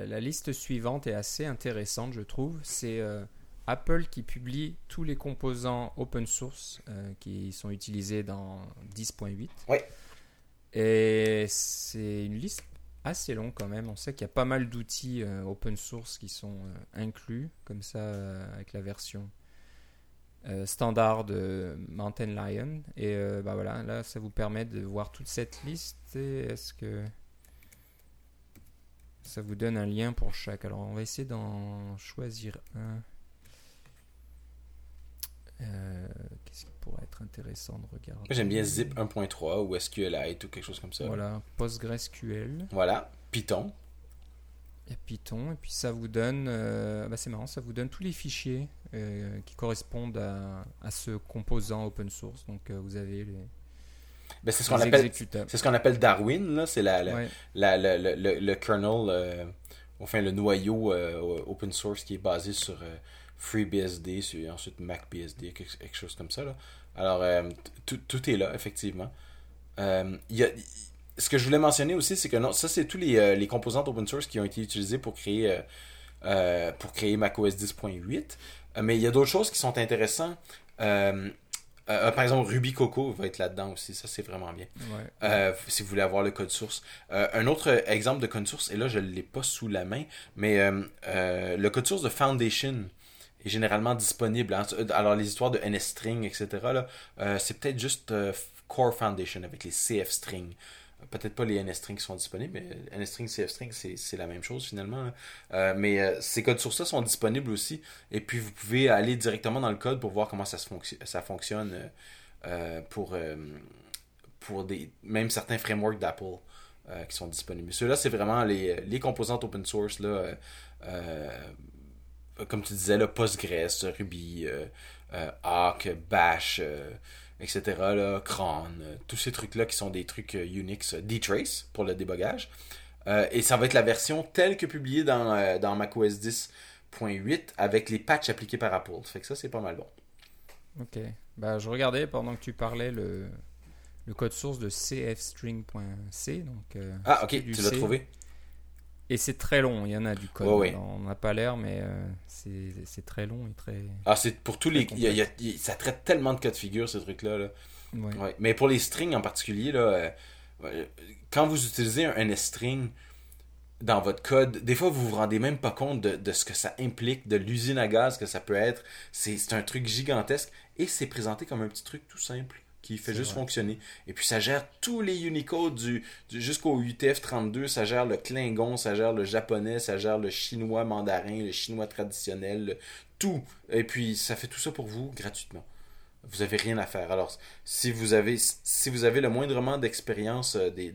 la, liste suivante est assez intéressante, je trouve. C'est euh, Apple qui publie tous les composants open source qui sont utilisés dans 10.8. Oui. Et c'est une liste assez longue quand même. On sait qu'il y a pas mal d'outils open source qui sont inclus, comme ça, avec la version euh, standard de Mountain Lion. Et euh, bah voilà, là, ça vous permet de voir toute cette liste. Est-ce que ça vous donne un lien pour chaque? Alors, on va essayer d'en choisir un. Euh, qu'est-ce qui pourrait être intéressant de regarder? J'aime bien Zip 1.3 ou SQLite ou quelque chose comme ça. Voilà, PostgreSQL. Voilà, Python. A Python, et puis ça vous donne, bah c'est marrant, ça vous donne tous les fichiers euh, qui correspondent à, à, ce composant open source. Donc euh, vous avez les, ben, c'est ce qu'on appelle c'est ce qu'on appelle Darwin là. C'est la, la, le, le, kernel euh, enfin le noyau open source qui est basé sur FreeBSD sur ensuite MacBSD quelque, chose comme ça là. alors tout, tout, est là effectivement. Y a, ce que je voulais mentionner aussi c'est que non ça c'est tous les, les composantes open source qui ont été utilisées pour créer pour créer macOS 10.8 euh, mais il y a d'autres choses qui sont intéressantes. Euh, euh, par exemple, Ruby Coco va être là-dedans aussi. Ça, c'est vraiment bien. si vous voulez avoir le code source. un autre exemple de code source, et là, je ne l'ai pas sous la main, mais le code source de Foundation est généralement disponible. Hein. Alors, les histoires de NSString, etc., c'est peut-être juste Core Foundation avec les CF String. Peut-être pas les NSString qui sont disponibles, mais NSString, CFString, c'est la même chose finalement. Euh, mais euh, ces codes sources-là sont disponibles aussi. Et puis vous pouvez aller directement dans le code pour voir comment ça, se fonctionne euh, pour, pour des, même certains frameworks d'Apple qui sont disponibles. Ceux-là, c'est vraiment les, les, composantes open source. Là, comme tu disais, là, Postgres, Ruby, Arc, Bash etc. Là, cron, euh, tous ces trucs-là qui sont des trucs euh, Unix, euh, D-Trace pour le débogage. et ça va être la version telle que publiée dans, dans macOS 10.8 avec les patchs appliqués par Apple. Ça fait que ça, c'est pas mal bon. Ok. Bah, je regardais pendant que tu parlais le, le code source de cfstring.c. Donc, ah, ok, tu l'as trouvé. Et c'est très long, il y en a du code. On n'a pas l'air, mais euh, c'est très long et très. Ah, c'est pour tous les. ça traite tellement de cas de figure, ces trucs-là. Là. Mais pour les strings en particulier, là, euh, quand vous utilisez un string, dans votre code. Des fois, vous vous rendez même pas compte de, de ce que ça implique, de l'usine à gaz que ça peut être. C'est un truc gigantesque et c'est présenté comme un petit truc tout simple qui fait juste vrai. fonctionner. Et puis ça gère tous les Unicode du, du- jusqu'au UTF-32, ça gère le Klingon, ça gère le japonais, ça gère le chinois mandarin, le chinois traditionnel, le- tout. Et puis ça fait tout ça pour vous gratuitement. Vous avez rien à faire. Alors si vous avez si vous avez le moindrement d'expérience euh, des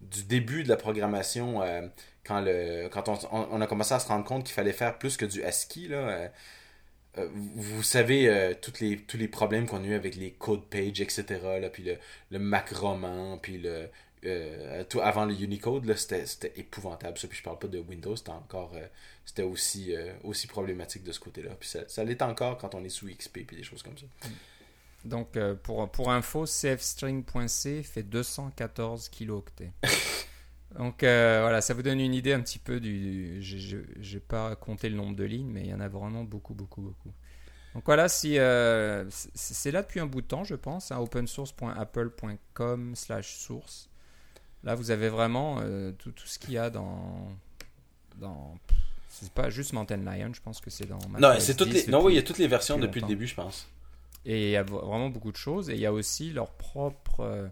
du début de la programmation euh, quand le quand on, a commencé à se rendre compte qu'il fallait faire plus que du ASCII là euh, vous, vous savez euh, toutes les, tous les problèmes qu'on a eu avec les code pages, etc. Là, puis le, le Mac roman, puis le, euh, tout avant le Unicode, là, c'était, c'était épouvantable. Ça, puis je parle pas de Windows, c'était encore euh, c'était aussi, euh, aussi problématique de ce côté-là. Puis ça, ça l'est encore quand on est sous XP puis des choses comme ça. Donc, euh, pour, pour info, cfstring.c fait 214 kilooctets. (laughs) Donc, euh, voilà, ça vous donne une idée un petit peu du. Je n'ai pas compté le nombre de lignes, mais il y en a vraiment beaucoup, beaucoup, beaucoup. Donc, voilà, si, euh, c'est là depuis un bout de temps, je pense, hein, opensource.apple.com/slash source. Là, vous avez vraiment euh, tout, tout ce qu'il y a dans. dans c'est pas juste Mountain Lion, je pense que c'est dans. Non, c'est toutes 10 les, non, oui, il y a toutes les versions depuis depuis le début, je pense. et il y a vraiment beaucoup de choses. Et il y a aussi leur propre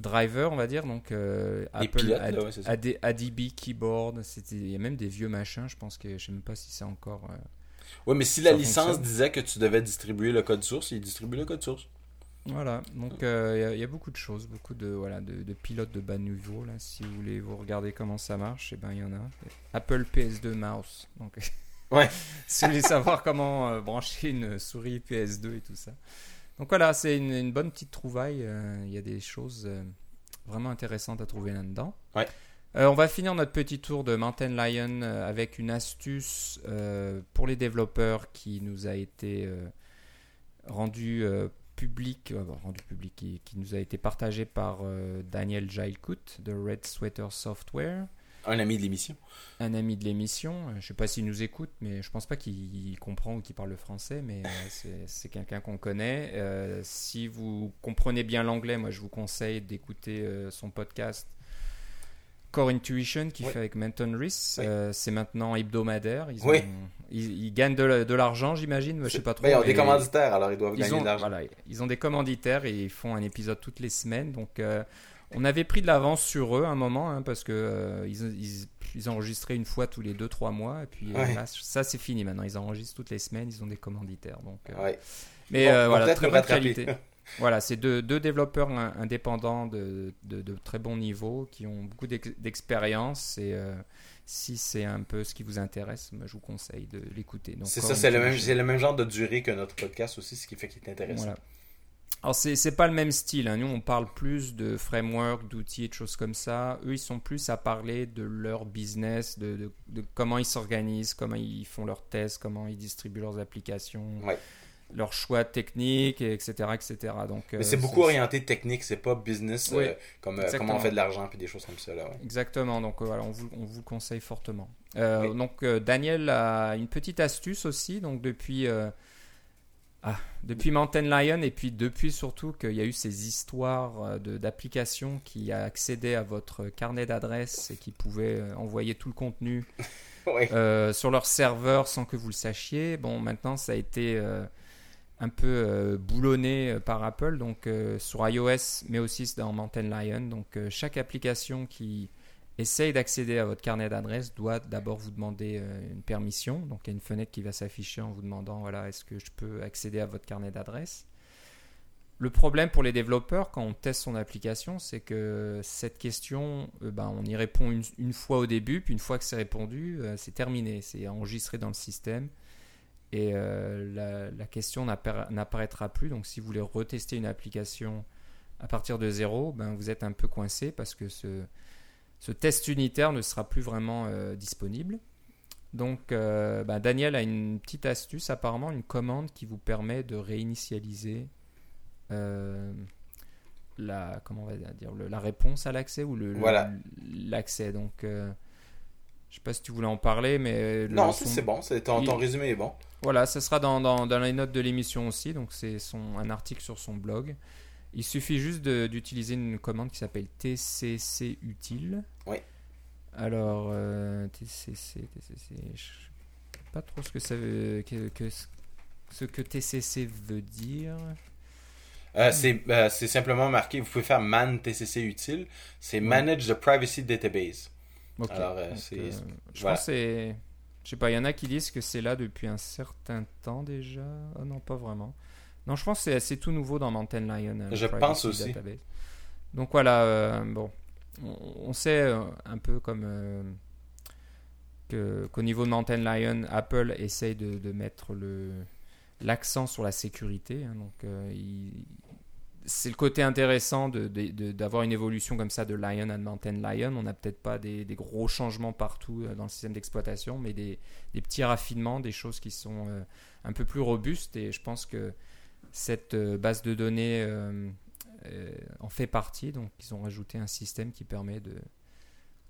driver, on va dire. Donc, euh, Apple pilotes, Ad- là, ouais, c'est ça. AD- ADB Keyboard. Il y a même des vieux machins. Je pense que je sais même pas si c'est encore. euh, Ouais, mais si la licence fonctionne. disait que tu devais distribuer le code source, il distribue le code source. Voilà. Donc, euh, il y a- il y, a beaucoup de choses. Beaucoup de, voilà, de, de pilotes de bas niveau. Là. Si vous voulez vous regarder comment ça marche, eh ben, il y en a. Apple PS2 Mouse. Donc, Ouais. (laughs) si vous voulez savoir comment euh, brancher une souris PS2 et tout ça. Donc voilà, c'est une, une bonne petite trouvaille. euh, Il y a des choses euh, vraiment intéressantes à trouver là-dedans. Ouais. Euh, on va finir notre petit tour de Mountain Lion avec une astuce euh, pour les développeurs qui nous a été euh, rendue public, bon, rendue public, qui, qui nous a été partagée par Daniel Jailcout de Red Sweater Software Un ami de l'émission. un ami de l'émission. Euh, Je sais pas s'il nous écoute, mais je pense pas qu'il comprend ou qu'il parle le français, mais euh, c'est- quelqu'un qu'on connaît. Euh, si vous comprenez bien l'anglais, moi je vous conseille d'écouter euh, son podcast Core Intuition qu'il Oui. fait avec Menton Reese. Euh, c'est maintenant hebdomadaire. Ils, ils, ils gagnent de, la- de l'argent, j'imagine. Je sais pas trop. Ben, ils ont des commanditaires, alors ils doivent ils gagner ont, de l'argent. voilà, ils ont des commanditaires et ils font un épisode toutes les semaines. Donc, euh, on avait pris de l'avance sur eux à un moment hein, parce que euh, ils, ils, ils enregistraient une fois tous les 2-3 mois. Et puis euh, Ouais. là, ça, c'est fini maintenant. Ils enregistrent toutes les semaines. Ils ont des commanditaires. Donc, euh, Ouais. Mais Bon, euh, voilà, très bonne qualité. (laughs) Voilà, c'est deux, deux développeurs in- indépendants de, de, de très bon niveau qui ont beaucoup d'ex- d'expérience. Et si c'est un peu ce qui vous intéresse, je vous conseille de l'écouter. C'est ça, c'est le, même, le même genre de durée que notre podcast aussi, ce qui fait qu'il est intéressant. Voilà. Alors, c'est c'est pas le même style. hein. Nous, on parle plus de framework, d'outils et de choses comme ça. Eux, ils sont plus à parler de leur business, de, de- de comment ils s'organisent, comment ils font leurs tests, comment ils distribuent leurs applications, Ouais. leurs choix techniques, et etc. etc. Donc, Mais euh, c'est beaucoup orienté technique, c'est pas business, Oui, euh, comme euh, comment on fait de l'argent puis des choses comme ça. Là, ouais. Exactement, donc voilà, on vous, on vous le conseille fortement. Oui. Donc Daniel a une petite astuce aussi, donc depuis, ah, depuis Mountain Lion et puis depuis surtout qu'il y a eu ces histoires euh, d'applications qui accédaient à votre carnet d'adresses et qui pouvaient euh, envoyer tout le contenu (laughs) euh, sur leur serveur sans que vous le sachiez. Bon, maintenant ça a été euh, un peu euh, boulonné par Apple, donc sur iOS, mais aussi dans Mountain Lion. Donc chaque application qui essaye d'accéder à votre carnet d'adresses doit d'abord vous demander euh, une permission. Donc il y a une fenêtre qui va s'afficher en vous demandant voilà, est-ce que je peux accéder à votre carnet d'adresses? Le problème pour les développeurs quand on teste son application, c'est que cette question, euh, ben, on y répond une, fois au début, puis une fois que c'est répondu, euh, c'est terminé, c'est enregistré dans le système et la, question n'appara- n'apparaîtra plus. Donc si vous voulez retester une application à partir de zéro, ben, vous êtes un peu coincé parce que ce, ce test unitaire ne sera plus vraiment euh, disponible. Donc euh, ben, Daniel a une petite astuce, apparemment une commande qui vous permet de réinitialiser euh, la comment on va dire le- la réponse à l'accès ou le Voilà. l'accès. Donc je sais pas si tu voulais en parler, mais Non, son- c'est bon, c'est- ton, il- résumé est bon. voilà, ça sera dans, dans, dans les notes de l'émission aussi. Donc, c'est son, un article sur son blog. Il suffit juste d'utiliser une commande qui s'appelle TCC utile. Oui. Alors, euh, TCC, TCC, je sais pas trop ce que ça veut, que, que- ce que TCC veut dire. Euh, c'est euh, c'est simplement marqué, vous pouvez faire man TCC utile, c'est Manage the Privacy Database. Ok. Alors, euh, Donc, c'est- euh, je voilà. pense que c'est, je sais pas, il y en a qui disent que c'est là depuis un certain temps déjà. Oh non, pas vraiment. Non, je pense que c'est- tout nouveau dans Mountain Lion. Je pense aussi. Database. Donc voilà, bon, on, sait euh, un peu comme euh, qu'au niveau de Mountain Lion, Apple essaye de, mettre l'accent sur la sécurité. hein. euh, c'est le côté intéressant d'avoir une évolution comme ça de Lion à Mountain Lion. On n'a peut-être pas des, gros changements partout dans le système d'exploitation, mais des, petits raffinements, des choses qui sont un peu plus robustes. Et je pense que cette base de données en fait partie. Donc, ils ont rajouté un système qui permet de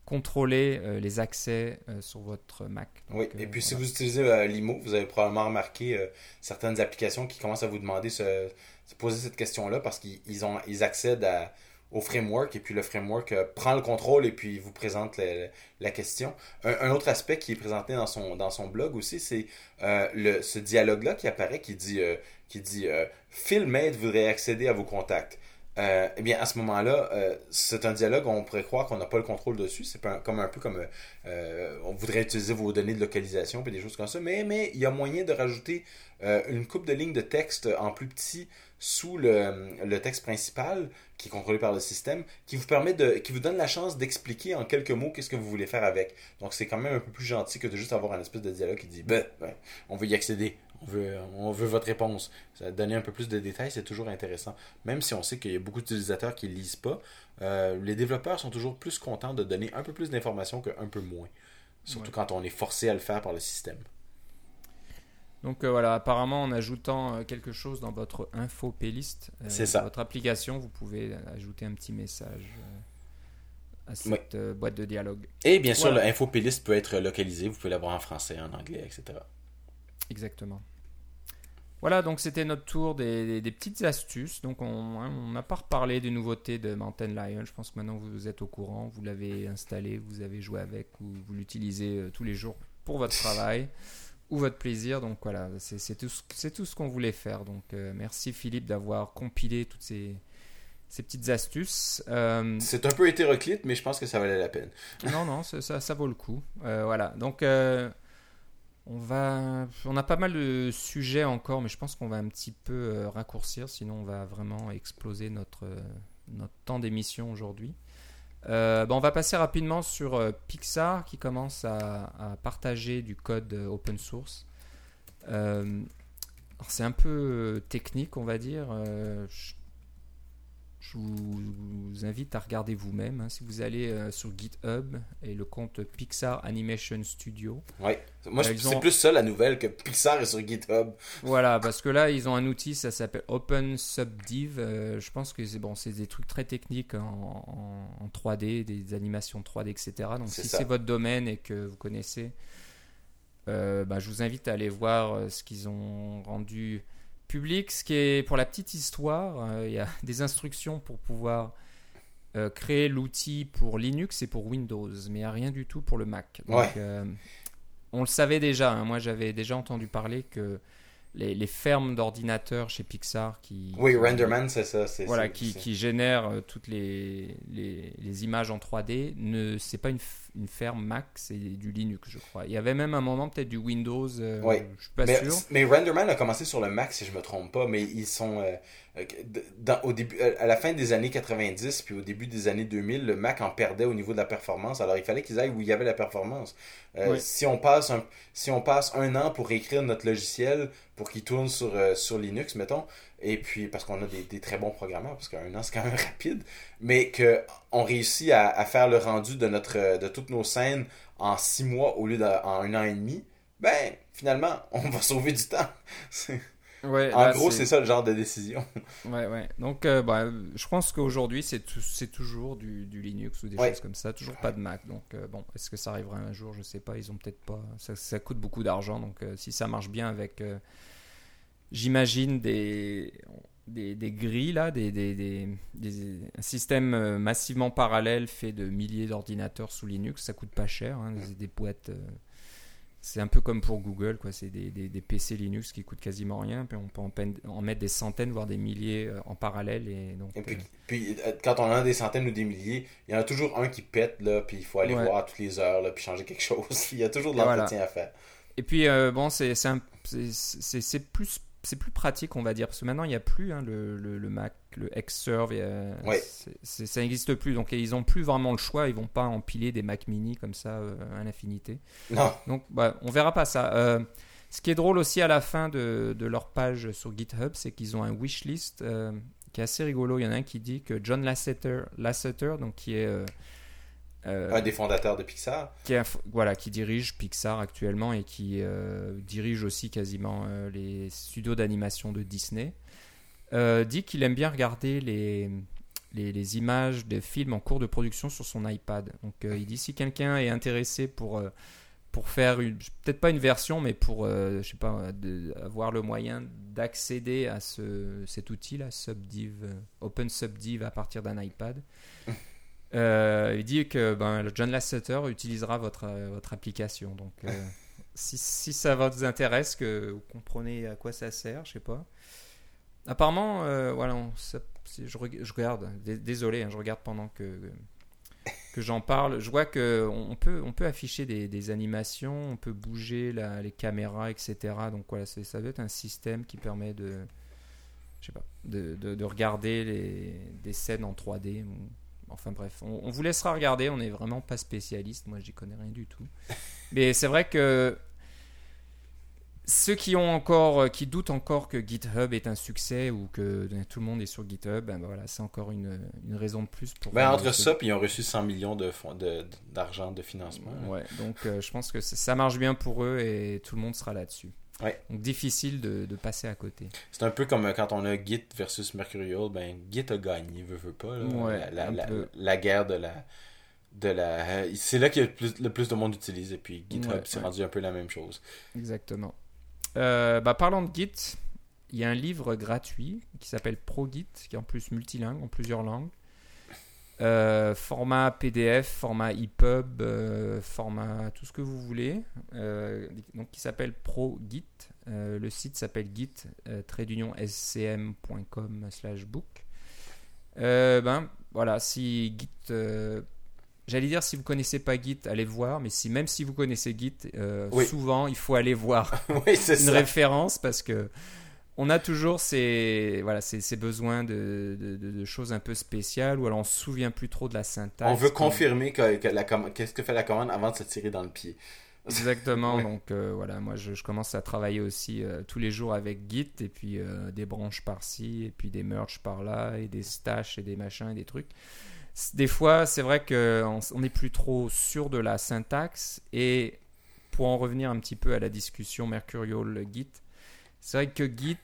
contrôler euh, les accès euh, sur votre Mac. Oui, Donc, et euh, puis si vous utilisez euh, Limo, vous avez probablement remarqué euh, certaines applications qui commencent à vous demander ce, se poser cette question-là parce qu'ils ils ont ils accèdent à- au framework et puis le framework euh, prend le contrôle et puis vous présente la, la question. Un, un autre aspect qui est présenté dans son, dans son blog aussi, c'est euh, le, ce dialogue-là qui apparaît qui dit, euh, qui dit euh, voudrait accéder à vos contacts. Euh, eh bien, à ce moment-là, euh, c'est un dialogue, on pourrait croire qu'on n'a pas le contrôle dessus. C'est comme un peu comme euh, on voudrait utiliser vos données de localisation et des choses comme ça. Mais, il y a moyen de rajouter une coupe de lignes de texte en plus petit sous le, texte principal qui est contrôlé par le système, qui vous permet de, qui vous donne la chance d'expliquer en quelques mots qu'est-ce que vous voulez faire avec. Donc c'est quand même un peu plus gentil que de juste avoir un espèce de dialogue qui dit, ben, on veut y accéder, on veut, on veut votre réponse. Ça, donner un peu plus de détails, c'est toujours intéressant. Même si on sait qu'il y a beaucoup d'utilisateurs qui lisent pas, euh, les développeurs sont toujours plus contents de donner un peu plus d'informations qu'un peu moins. Surtout Ouais. quand on est forcé à le faire par le système. Donc euh, voilà, apparemment en ajoutant euh, quelque chose dans votre info playlist, euh, ça. votre application, vous pouvez ajouter un petit message à cette boîte de dialogue. Et bien sûr, l'info playlist peut être localisé. Vous pouvez l'avoir en français, en anglais, etc. Exactement. Voilà, donc c'était notre tour des, des- des petites astuces. Donc on hein, n'a pas reparlé des nouveautés de Mountain Lion. Je pense que maintenant vous êtes au courant, vous l'avez installé, vous avez joué avec ou vous l'utilisez euh, tous les jours pour votre travail ou votre plaisir. Donc voilà, c'est tout, ce- c'est tout ce qu'on voulait faire. Donc euh, merci Philippe d'avoir compilé toutes ces, ces petites astuces. Euh, C'est un peu hétéroclite, mais je pense que ça valait la peine. non, non, ça, ça, ça vaut le coup. Euh, voilà, donc on va, on a pas mal de sujets encore, mais je pense qu'on va un petit peu euh, raccourcir, sinon on va vraiment exploser notre, euh, temps d'émission aujourd'hui. Euh, bah, on va passer rapidement sur Pixar qui commence à, partager du code open source. C'est un peu technique, on va dire. Je vous invite à regarder vous-même. hein. Si vous allez euh, sur GitHub et le compte Pixar Animation Studio, Ouais. Moi, Euh, c'est ont- plus ça la nouvelle que Pixar est sur GitHub. Voilà, parce que là, ils ont un outil, ça s'appelle Open Subdiv. Euh, je pense que c'est bon, des trucs très techniques en, en- en 3D, des animations 3D, etc. Donc, si c'est votre domaine et que vous connaissez, euh, bah, je vous invite à aller voir ce qu'ils ont rendu public. Ce qui est pour la petite histoire, euh, il y a (laughs) des instructions pour pouvoir euh, créer l'outil pour Linux et pour Windows, mais il n'y a rien du tout pour le Mac. Donc, Ouais. euh, on le savait déjà. hein. Moi, j'avais déjà entendu parler que les, les fermes d'ordinateurs chez Pixar qui, Oui, Renderman, c'est ça. voilà, qui, qui génèrent toutes les, les, les images en 3D, ne c'est pas une, une ferme Mac, c'est du Linux, je crois. Il y avait même un moment peut-être du Windows, euh, Ouais. je suis pas mais, sûr. mais Renderman a commencé sur le Mac, si je me trompe pas, mais ils sont. euh, euh, dans- au début, à la fin des années 90 puis au début des années 2000, le Mac en perdait au niveau de la performance. Alors il fallait qu'ils aillent où il y avait la performance. Euh, Oui. si, on passe un, si on passe un an pour écrire notre logiciel pour qu'il tourne sur, euh, sur Linux, mettons, et puis parce qu'on a des, des très bons programmeurs, parce qu'un an c'est quand même (laughs) rapide, mais qu'on réussit à, à faire le rendu de, notre, de toutes nos scènes en six mois au lieu d'en un an et demi, ben finalement, (laughs) on va sauver du temps. (laughs) Ouais, en là, gros, c'est ça le genre de décision. Ouais, ouais. Donc, euh, bah, je pense qu'aujourd'hui, c'est tou- c'est toujours du, du Linux ou des Ouais. choses comme ça, toujours pas de Mac. Donc, euh, bon, est-ce que ça arrivera un jour? Je sais pas. Ils ont peut-être pas. Ça, ça coûte beaucoup d'argent. Donc, euh, si ça marche bien avec, euh, j'imagine, des, des, des grilles, là, des, des, un système euh, massivement parallèle fait de milliers d'ordinateurs sous Linux. Ça coûte pas cher, hein, des, boîtes. euh, c'est un peu comme pour Google, quoi. C'est des, des- des PC Linux qui coûtent quasiment rien. Puis on peut en, peine- en mettre des centaines, voire des milliers euh, en parallèle. Et donc, Et puis, euh, puis, quand on en a des centaines ou des milliers, il y en a toujours un qui pète, là, puis il faut aller Ouais. voir toutes les heures, là, puis changer quelque (laughs) chose. il y a toujours de Et voilà. l'entretien à faire. Et puis, bon, c'est plus, c'est plus pratique, on va dire, parce que maintenant, il n'y a plus hein, le, le- le Mac, le Xserve, c'est- ça n'existe plus. Donc, ils n'ont plus vraiment le choix. Ils vont pas empiler des Mac mini comme ça euh, à l'infinité. Non. Donc, bah, on verra pas ça. Euh, ce qui est drôle aussi à la fin de, de leur page sur GitHub, c'est qu'ils ont un wishlist euh, qui est assez rigolo. Il y en a un qui dit que John Lasseter, Lasseter donc qui est euh, Un des fondateurs de Pixar. qui, voilà, qui dirige Pixar actuellement et qui euh, dirige aussi quasiment euh, les studios d'animation de Disney, dit qu'il aime bien regarder les, les, les images des films en cours de production sur son iPad. Donc il dit si quelqu'un est intéressé pour, pour faire peut-être pas une version, mais pour je sais pas, de- avoir le moyen d'accéder à ce, cet outil-là, Subdiv, Open Subdiv à partir d'un iPad. (laughs) Euh, il dit que ben, John Lasseter utilisera votre, euh, votre application. Donc, euh, (laughs) si, si ça vous intéresse, que vous comprenez à quoi ça sert, je sais pas. Apparemment, euh, voilà, on- ça- c'est- je, reg- je regarde. Dé- Désolé, hein, je regarde pendant que que j'en parle. Je vois que on peut on peut afficher des, des animations, on peut bouger la- les caméras, etc. Donc voilà, ça doit être un système qui permet de je sais pas, de, de, de regarder les, des scènes en 3D. ou- Enfin bref, on, on vous laissera regarder, on n'est vraiment pas spécialiste, moi j'y connais rien du tout. (laughs) Mais c'est vrai que ceux qui ont encore, euh, qui doutent encore que GitHub est un succès ou que euh, tout le monde est sur GitHub, ben voilà, c'est encore une, une raison de plus pour. Ben, entre ça, puis ils ont reçu 100 millions de fonds- de- d'argent de, financement. Ouais, donc euh, je pense que ça marche bien pour eux et tout le monde sera là-dessus. Ouais. Donc difficile de, de passer à côté. C'est un peu comme euh, quand on a Git versus Mercurial, ben Git a gagné, veut, veut pas. là. Ouais, la, la, la- guerre de la. De la... C'est là que le plus, le plus de monde utilise, et puis GitHub, Ouais, ouais. rendu un peu la même chose. Exactement. Euh, bah, parlant de Git, il y a un livre gratuit qui s'appelle ProGit, qui est en plus multilingue, en plusieurs langues. Euh, format PDF, format EPUB, euh, format tout ce que vous voulez. Euh, donc, qui s'appelle ProGit. Le site s'appelle git scm.com slash book. Ben voilà, si Git. J'allais dire si vous connaissez pas Git, allez voir, mais si même si vous connaissez Git, Oui. souvent il faut aller voir (laughs) oui, une ça. référence parce que on a toujours ces, voilà, ces, ces besoins de, de- de- de choses un peu spéciales ou alors on se souvient plus trop de la syntaxe. On veut confirmer que la qu'est-ce que fait la commande avant de se tirer dans le pied. (laughs) Exactement, Ouais. donc euh, voilà, moi je, je commence à travailler aussi euh, tous les jours avec Git et puis euh, des branches par-ci et puis des merges par-là et des stashes et des machins et des trucs. Des fois, c'est vrai qu'on on n'est plus trop sûr de la syntaxe et pour en revenir un petit peu à la discussion Mercurial-Git, c'est vrai que Git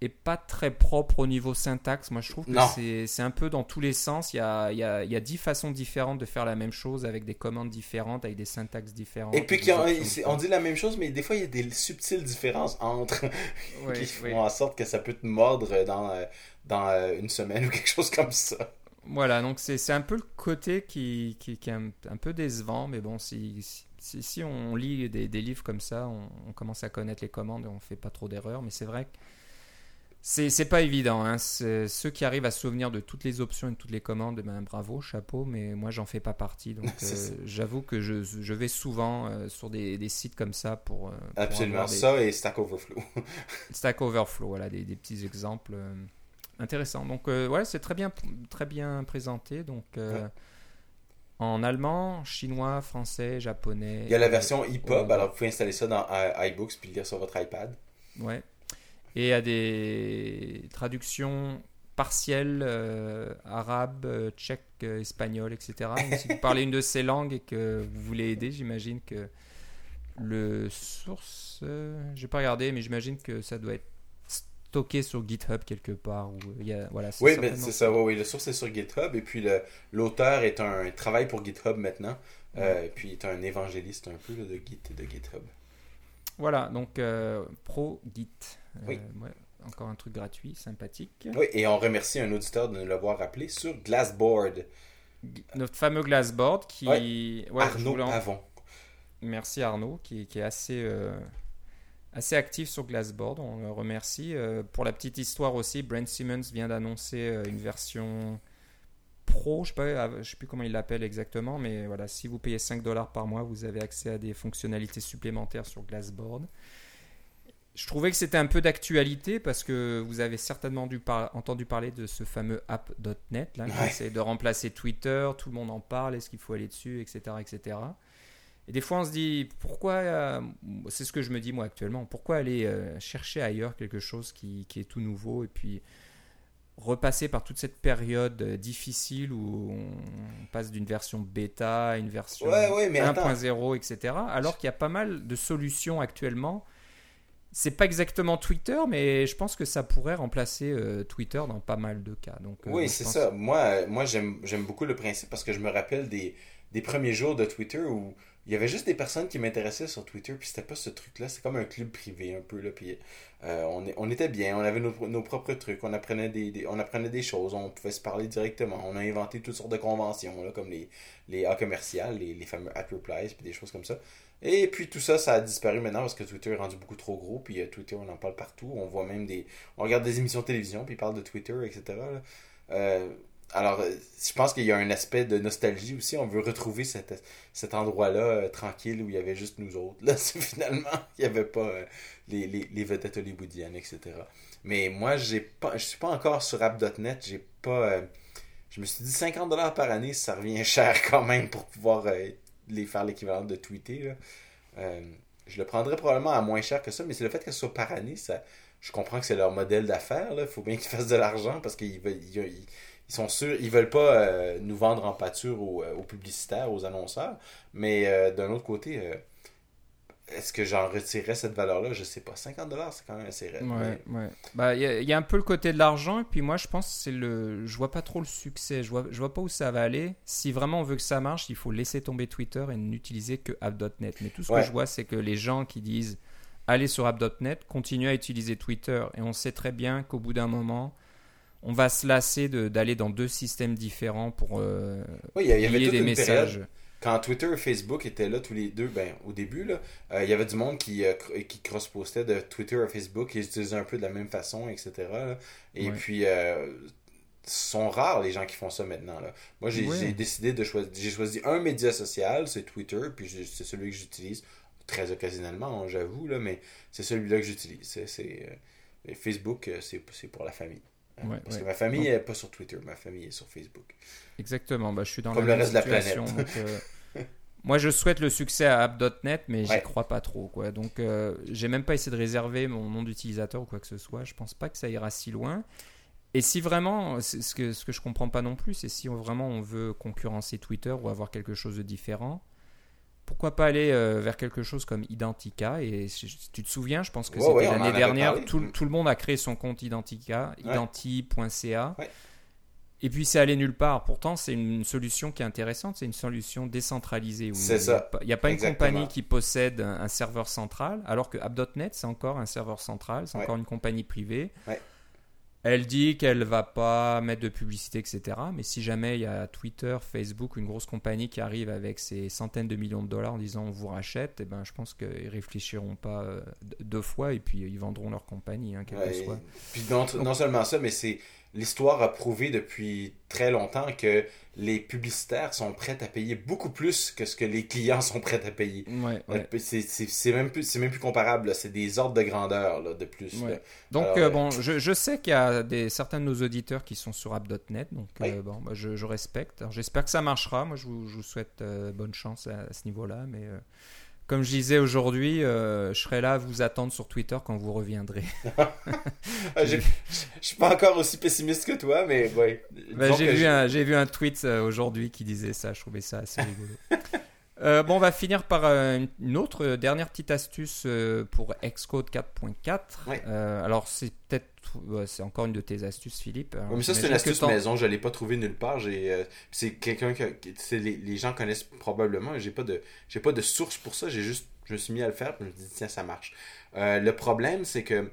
est pas très propre au niveau syntaxe. Moi, je trouve que c'est c'est un peu dans tous les sens. Il y a, il y, a, il y a dix façons différentes de faire la même chose avec des commandes différentes, avec des syntaxes différentes. Et puis, a- on dit la même chose, mais des fois, il y a des subtiles différences entre (laughs) Ouais, qui font en sorte que ça peut te mordre dans, euh, dans euh, une semaine (laughs) ou quelque chose comme ça. Voilà, donc c'est c'est un peu le côté qui, qui, qui est un, un peu décevant, mais bon, si, si, si- si on lit des, des livres comme ça, on, on commence à connaître les commandes et on fait pas trop d'erreurs, mais c'est vrai que c'est pas évident. Hein. Ceux qui arrivent à se souvenir de toutes les options et de toutes les commandes, ben, bravo, chapeau, mais moi j'en fais pas partie, donc (laughs) euh, j'avoue que je, je vais souvent euh, sur des, des sites comme ça pour, euh, Absolument. des- Ça et Stack Overflow. (laughs) Stack Overflow, voilà, des, des petits exemples intéressants. Donc, ouais, c'est très bien, très bien présenté. Donc, Ouais. En allemand, chinois, français, japonais. Il y a la version EPUB, Ouais. alors vous pouvez installer ça dans euh, iBooks puis le lire sur votre iPad. Ouais. Et il y a des traductions partielles euh, arabe, euh, tchèque, euh, espagnol, etc. Donc, si vous parlez (laughs) une de ces langues et que vous voulez aider, j'imagine que le source, euh, j'ai pas regardé, mais j'imagine que ça doit être stocké sur GitHub quelque part. Ou il y a, voilà, Oui, mais c'est ça, oui, oui. Le source est sur GitHub et puis l'auteur est un travail pour GitHub maintenant. Euh, puis il est un évangéliste un peu là, de Git et de GitHub. Voilà, donc euh, Pro Git. Euh, Oui. ouais. encore un truc gratuit, sympathique. Oui, et on remercie un auditeur de nous l'avoir rappelé sur Glassboard. Notre fameux Glassboard qui. Ouais, Arnaud en- Pavon. Merci Arnaud, qui, qui est assez, euh, assez actif sur Glassboard. On le remercie. Euh, pour la petite histoire aussi, Brent Simmons vient d'annoncer euh, une version pro, je sais, euh, je sais plus comment il l'appelle exactement, mais voilà, si vous payez 5 dollars par mois, vous avez accès à des fonctionnalités supplémentaires sur Glassboard. Je trouvais que c'était un peu d'actualité parce que vous avez certainement dû par- entendu parler de ce fameux app.net là, qui Ouais. essaie de remplacer Twitter, tout le monde en parle, est-ce qu'il faut aller dessus, etc. etc. Et des fois, on se dit, pourquoi, euh, c'est ce que je me dis moi actuellement, pourquoi aller euh, chercher ailleurs quelque chose qui, qui est tout nouveau et puis repasser par toute cette période euh, difficile où on passe d'une version bêta à une version Ouais, ouais, mais attends. 1.0, etc. Alors qu'il y a pas mal de solutions actuellement. C'est pas exactement Twitter, mais je pense que ça pourrait remplacer euh, Twitter dans pas mal de cas. Donc, Oui, c'est pense- ça. Moi, moi j'aime j'aime beaucoup le principe parce que je me rappelle des, des premiers jours de Twitter où il y avait juste des personnes qui m'intéressaient sur Twitter, puis c'était pas ce truc-là, c'est comme un club privé un peu, là, puis euh, on, on était bien, on avait nos, nos propres trucs, on apprenait des, on apprenait des choses, on pouvait se parler directement, on a inventé toutes sortes de conventions, là, comme les, les A commerciales, les, fameux at replies, puis des choses comme ça. Et puis tout ça, ça a disparu maintenant parce que Twitter est rendu beaucoup trop gros, puis euh, Twitter, on en parle partout, on voit même des... On regarde des émissions de télévision, puis ils parlent de Twitter, etc. alors, euh, je pense qu'il y a un aspect de nostalgie aussi. On veut retrouver cet, cet endroit-là euh, tranquille où il y avait juste nous autres. Là, (laughs) c'est finalement, il n'y avait pas euh, les, les, vedettes hollywoodiennes, etc. Mais moi, j'ai pas, je suis pas encore sur app.net. J'ai pas. je me suis dit 50$ par année, ça revient (laughs) cher quand même pour pouvoir les faire l'équivalent de tweeter. je le prendrais probablement à moins cher que ça, mais c'est le fait que ce soit par année, ça, je comprends que c'est leur modèle d'affaires. Il faut bien qu'ils fassent de l'argent parce qu'ils veulent, ils- ils sont sûrs, ils veulent pas euh, nous vendre en pâture aux, euh, aux publicitaires, aux annonceurs. Mais euh, d'un autre côté, euh, est-ce que j'en retirerais cette valeur-là? Je sais pas. 50$, c'est quand même assez raide. Ouais, ouais. Bah, il y, a- il y a un peu le côté de l'argent, et puis moi, je pense que c'est le. Je vois pas trop le succès. Je vois, je vois pas où ça va aller. Si vraiment on veut que ça marche, il faut laisser tomber Twitter et n'utiliser que app.net. Mais tout ce Ouais. que je vois, c'est que les gens qui disent allez sur app.net continuent à utiliser Twitter. Et on sait très bien qu'au bout d'un moment, on va se lasser de- d'aller dans deux systèmes différents pour euh, Oui, il y avait lier toute des messages. période, quand Twitter et Facebook étaient là tous les deux, ben, au début, là, euh, il y avait du monde qui, euh, qui cross-postait de Twitter à Facebook, ils utilisaient un peu de la même façon, etc. là. Et Ouais. puis, euh, sont rares les gens qui font ça maintenant. Là. Moi, j'ai décidé de choisir, j'ai choisi un média social, c'est Twitter, puis c'est celui que j'utilise très occasionnellement, hein, j'avoue, mais c'est celui-là que j'utilise. C'est, et Facebook, c'est pour la famille. Ouais, Parce ouais. que ma famille n'est pas sur Twitter, ma famille est sur Facebook. Exactement, bah, je suis dans Comme la le même reste de la situation, planète. donc, euh, (laughs) moi, je souhaite le succès à app.net, mais j'y Ouais. crois pas trop. Quoi. Donc, euh, j'ai même pas essayé de réserver mon nom d'utilisateur ou quoi que ce soit. Je pense pas que ça ira si loin. Et si vraiment, ce que, ce que je comprends pas non plus, c'est si on- vraiment on veut concurrencer Twitter ou avoir quelque chose de différent, pourquoi pas aller euh, vers quelque chose comme Identica? Et si tu te souviens, je pense que Ouais, c'était l'année dernière, tout, Mm. tout le monde a créé son compte Identica, Ouais. identi.ca. Et puis c'est allé nulle part. Pourtant, c'est une solution qui est intéressante. C'est une solution décentralisée. où C'est il y a ça. pas- Il n'y a pas une compagnie qui possède un, un serveur central, alors que App.net, c'est encore un serveur central. C'est encore une compagnie privée. Elle dit qu'elle va pas mettre de publicité, etc. Mais si jamais il y a Twitter, Facebook, une grosse compagnie qui arrive avec ses centaines de millions de dollars en disant on vous rachète, eh ben, je pense qu'ils réfléchiront pas euh, deux fois et puis ils vendront leur compagnie, hein, quel que Ouais, soit. Puis non, non seulement ça, mais c'est l'histoire a prouvé depuis très longtemps que les publicitaires sont prêts à payer beaucoup plus que ce que les clients sont prêts à payer. Ouais, ouais. C'est même, plus- c'est même plus comparable, c'est des ordres de grandeur là, de plus. Ouais. là. Donc, Alors, euh, euh, bon, je, je sais qu'il y a des, certains de nos auditeurs qui sont sur app.net, donc euh, bon, bah, je, je respecte. J'espère que ça marchera. Moi, je vous, je vous souhaite euh, bonne chance à, à ce niveau-là. Mais comme je disais aujourd'hui, euh, je serai là à vous attendre sur Twitter quand vous reviendrez. (laughs) Ah, Je suis pas encore aussi pessimiste que toi, mais ouais. Disons J'ai vu, je- un- j'ai vu un tweet euh, aujourd'hui qui disait ça. Je trouvais ça assez rigolo. (laughs) Euh, bon, on va finir par euh, une- autre euh, dernière petite astuce pour Xcode 4.4. Ouais. Alors, c'est peut-être, c'est encore une de tes astuces, Philippe. Alors, Ouais, mais ça, c'est une astuce maison, je l'ai pas trouvé nulle part. J'ai, c'est quelqu'un que les, les gens connaissent probablement. J'ai pas de, j'ai pas de source pour ça. J'ai juste, je me suis mis à le faire, puis je me dit tiens ça marche. Le problème, c'est que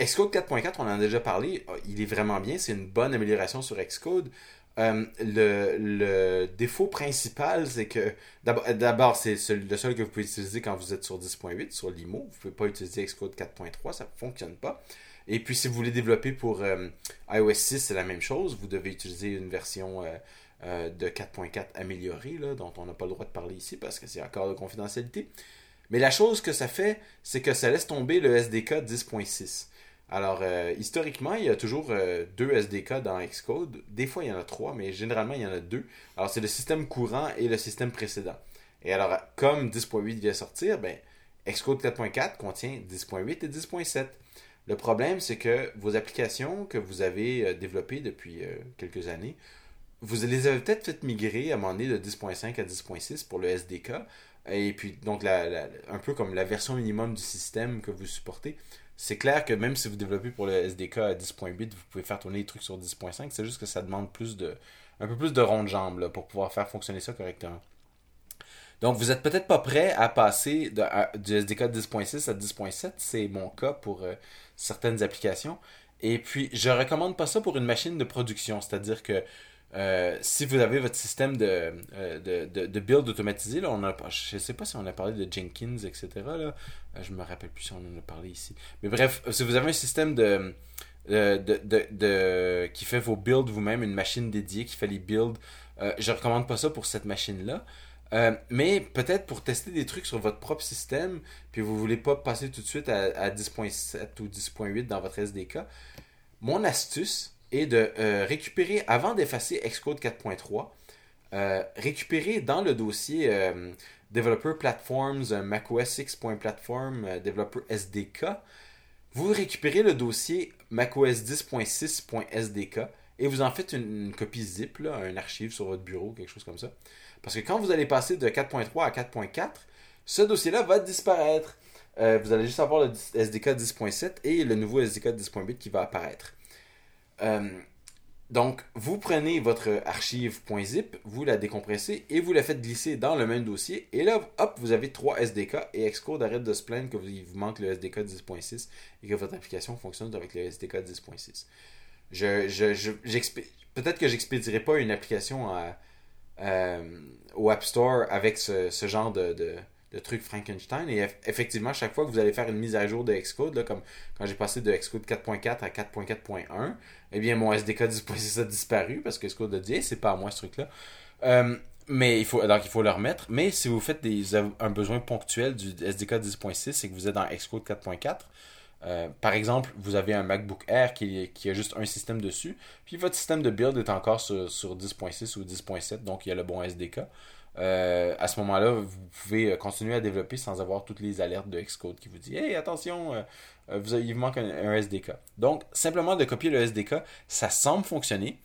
Xcode 4.4, on en a déjà parlé, il est vraiment bien, c'est une bonne amélioration sur Xcode. Euh, le, le, défaut principal, c'est que d'abord, c'est le seul que vous pouvez utiliser quand vous êtes sur 10.8, sur l'IMO. Vous ne pouvez pas utiliser Xcode 4.3, ça ne fonctionne pas. Et puis, si vous voulez développer pour euh, iOS 6, c'est la même chose. Vous devez utiliser une version euh, de 4.4 améliorée, là, dont on n'a pas le droit de parler ici parce que c'est encore de confidentialité. Mais la chose que ça fait, c'est que ça laisse tomber le SDK 10.6. Alors, euh, historiquement, il y a toujours euh, deux SDK dans Xcode. Des fois, il y en a trois, mais généralement, il y en a deux. Alors, c'est le système courant et le système précédent. Et alors, comme 10.8 vient sortir, ben, Xcode 4.4 contient 10.8 et 10.7. Le problème, c'est que vos applications que vous avez euh, développées depuis quelques années, vous les avez peut-être fait migrer à un moment donné de 10.5 à 10.6 pour le SDK. Et puis, donc, un peu comme la version minimum du système que vous supportez c'est clair que même si vous développez pour le SDK à 10.8, vous pouvez faire tourner les trucs sur 10.5. C'est juste que ça demande plus de, un peu plus de rond de jambe pour pouvoir faire fonctionner ça correctement. Donc, vous n'êtes peut-être pas prêt à passer de, du SDK 10.6 à 10.7. C'est mon cas pour euh, certaines applications. Et puis, je recommande pas ça pour une machine de production. C'est-à-dire que euh, si vous avez votre système de, euh, de, build automatisé, là, on a, je ne sais pas si on a parlé de Jenkins, etc. Là. Euh, je me rappelle plus si on en a parlé ici. Mais bref, si vous avez un système de, de, qui fait vos builds vous-même, une machine dédiée qui fait les builds, je recommande pas ça pour cette machine-là. mais peut-être pour tester des trucs sur votre propre système, puis vous voulez pas passer tout de suite à, à 10.7 ou 10.8 dans votre SDK, mon astuce, et de euh, récupérer, avant d'effacer Xcode 4.3, euh, récupérer dans le dossier euh, Developer Platforms, macOS 6.platform, Developer SDK, vous récupérez le dossier macOS 10.6.sdk et vous en faites une, copie zip, un archive sur votre bureau, quelque chose comme ça. Parce que quand vous allez passer de 4.3 à 4.4, ce dossier-là va disparaître. vous allez juste avoir le SDK 10.7 et le nouveau SDK 10.8 qui va apparaître. Euh, donc, vous prenez votre archive.zip, vous la décompressez et vous la faites glisser dans le même dossier. Et là, hop, vous avez trois SDK et Xcode arrête de se plaindre que vous, vous manque le SDK 10.6 et que votre application fonctionne avec le SDK 10.6. Je, je, Peut-être que j'expédierai pas une application euh, au App Store avec ce, genre de trucs Frankenstein. Et effectivement, chaque fois que vous allez faire une mise à jour de Xcode, comme quand j'ai passé de Xcode 4.4 à 4.4.1, eh bien mon SDK 10.6 a disparu parce que Xcode a dit c'est pas à moi ce truc-là. Euh, mais il faut, donc il faut le remettre. Mais si vous faites des, un besoin ponctuel du SDK 10.6 et que vous êtes dans Xcode 4.4, euh, par exemple, vous avez un MacBook Air qui, qui, a juste un système dessus, puis votre système de build est encore sur, sur 10.6 ou 10.7, donc il y a le bon SDK. Euh, à ce moment-là, vous pouvez euh, continuer à développer sans avoir toutes les alertes de Xcode qui vous dit Hey, attention, euh, vous il vous manque un, SDK. Donc, simplement de copier le SDK, ça semble fonctionner.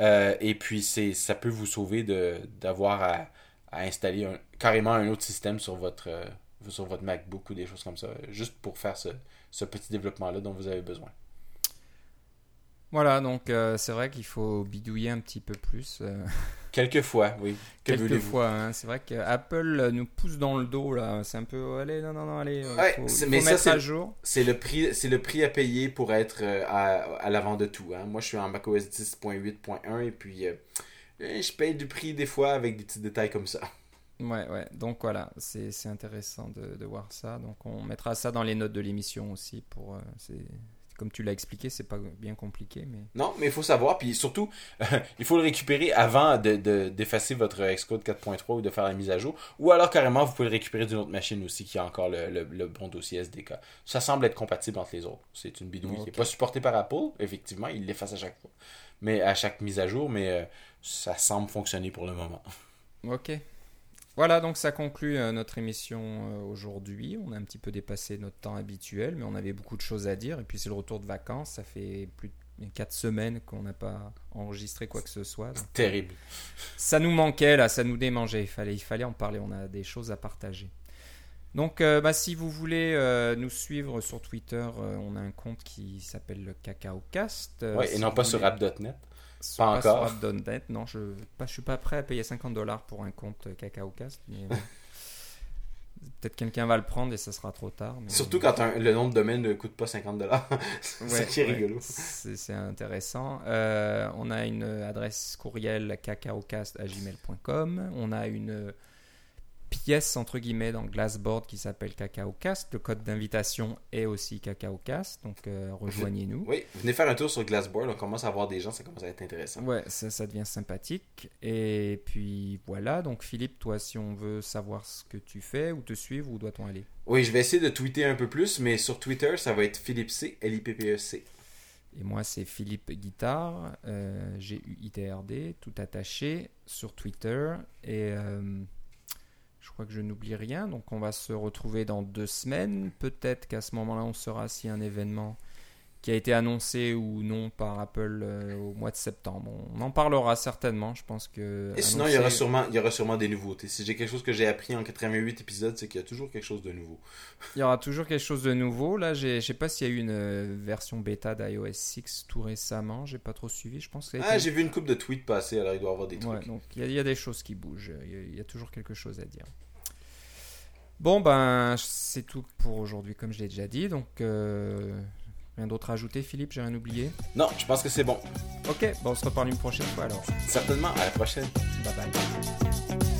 et puis, ça peut vous sauver d'avoir à, installer carrément un autre système sur votre, sur votre MacBook ou des choses comme ça, juste pour faire ce petit développement-là dont vous avez besoin. Voilà, donc euh, c'est vrai qu'il faut bidouiller un petit peu plus. Euh. Quelquefois, oui. Quelquefois, hein. c'est vrai qu'Apple nous pousse dans le dos là. C'est un peu, allez, non, non, non, allez. Ouais, faut, mais mettre ça, à jour. C'est le prix, c'est le prix à payer pour être euh, à, l'avant de tout. Hein. Moi, je suis en macOS 10.8.1 et puis je paye du prix des fois avec des petits détails comme ça. Ouais, ouais. Donc voilà, c'est intéressant de, de, voir ça. Donc on mettra ça dans les notes de l'émission aussi pour comme tu l'as expliqué, c'est pas bien compliqué. Mais... Non, mais il faut savoir, puis surtout, (laughs) il faut le récupérer avant d'effacer de, votre Xcode 4.3 ou de faire la mise à jour. Ou alors carrément, vous pouvez le récupérer d'une autre machine aussi qui a encore le, bon dossier SDK. Ça semble être compatible entre les autres. C'est une bidouille qui n'est pas supportée par Apple, effectivement, il l'efface à chaque fois. Mais à chaque mise à jour, mais euh, ça semble fonctionner pour le moment. Ok. Voilà, donc ça conclut euh, notre émission euh, aujourd'hui. On a un petit peu dépassé notre temps habituel, mais on avait beaucoup de choses à dire. Et puis c'est le retour de vacances. Ça fait plus de 4 semaines qu'on n'a pas enregistré quoi que ce soit. Terrible. Ça nous manquait là, ça nous démangeait. Il fallait, il fallait en parler. On a des choses à partager. Donc, euh, bah, si vous voulez nous suivre sur Twitter, on a un compte qui s'appelle le CacaoCast. oui, et non pas sur app.net. Pas encore. non, je ne suis pas prêt à payer 50 dollars pour un compte CacaoCast. Mais, (laughs) Peut-être quelqu'un va le prendre et ça sera trop tard. mais- Surtout quand un- le nom de domaine ne coûte pas 50 dollars. (laughs) c'est ça Ouais, qui est ouais, rigolo. C'est c'est intéressant. Euh, on a une adresse courriel cacaocast.gmail.com. On a une pièce entre guillemets dans Glassboard qui s'appelle CacaoCast. Le code d'invitation est aussi CacaoCast. Donc euh, rejoignez-nous. Oui, venez faire un tour sur Glassboard, on commence à voir des gens, ça commence à être intéressant. Ouais, ça, ça devient sympathique. Et puis voilà. Donc Philippe, toi, si on veut savoir ce que tu fais ou te suivre, où doit-on aller? Oui, je vais essayer de tweeter un peu plus, mais sur Twitter, ça va être Philippe C, L-I-P-P-E-C. Et moi, c'est Philippe Guitard, euh, G-U-I-T-R-D, tout attaché sur Twitter. Et euh, je crois que je n'oublie rien. Donc, on va se retrouver dans deux semaines. Peut-être qu'à ce moment-là, on saura si un événement qui a été annoncé ou non par Apple euh, au mois de septembre. On en parlera certainement. Je pense que. Et sinon, il y, aura sûrement, il y aura sûrement des nouveautés. Si j'ai quelque chose que j'ai appris en 88 épisodes, c'est qu'il y a toujours quelque chose de nouveau. (laughs) Il y aura toujours quelque chose de nouveau. Là, je sais pas s'il y a eu une euh, version bêta d'iOS 6 tout récemment. J'ai pas trop suivi. Je pense que Ah, été- j'ai vu une coupe de tweets passer, alors il doit y avoir des trucs. Ouais, donc il y, a- il y a des choses qui bougent. Il y a- il y, a toujours quelque chose à dire. Bon, ben, c'est tout pour aujourd'hui, comme je l'ai déjà dit. Donc, euh, rien d'autre à ajouter, Philippe? J'ai rien oublié? Non, je pense que c'est bon. Ok, bon, on se reparle une prochaine fois alors. Certainement, à la prochaine. Bye bye.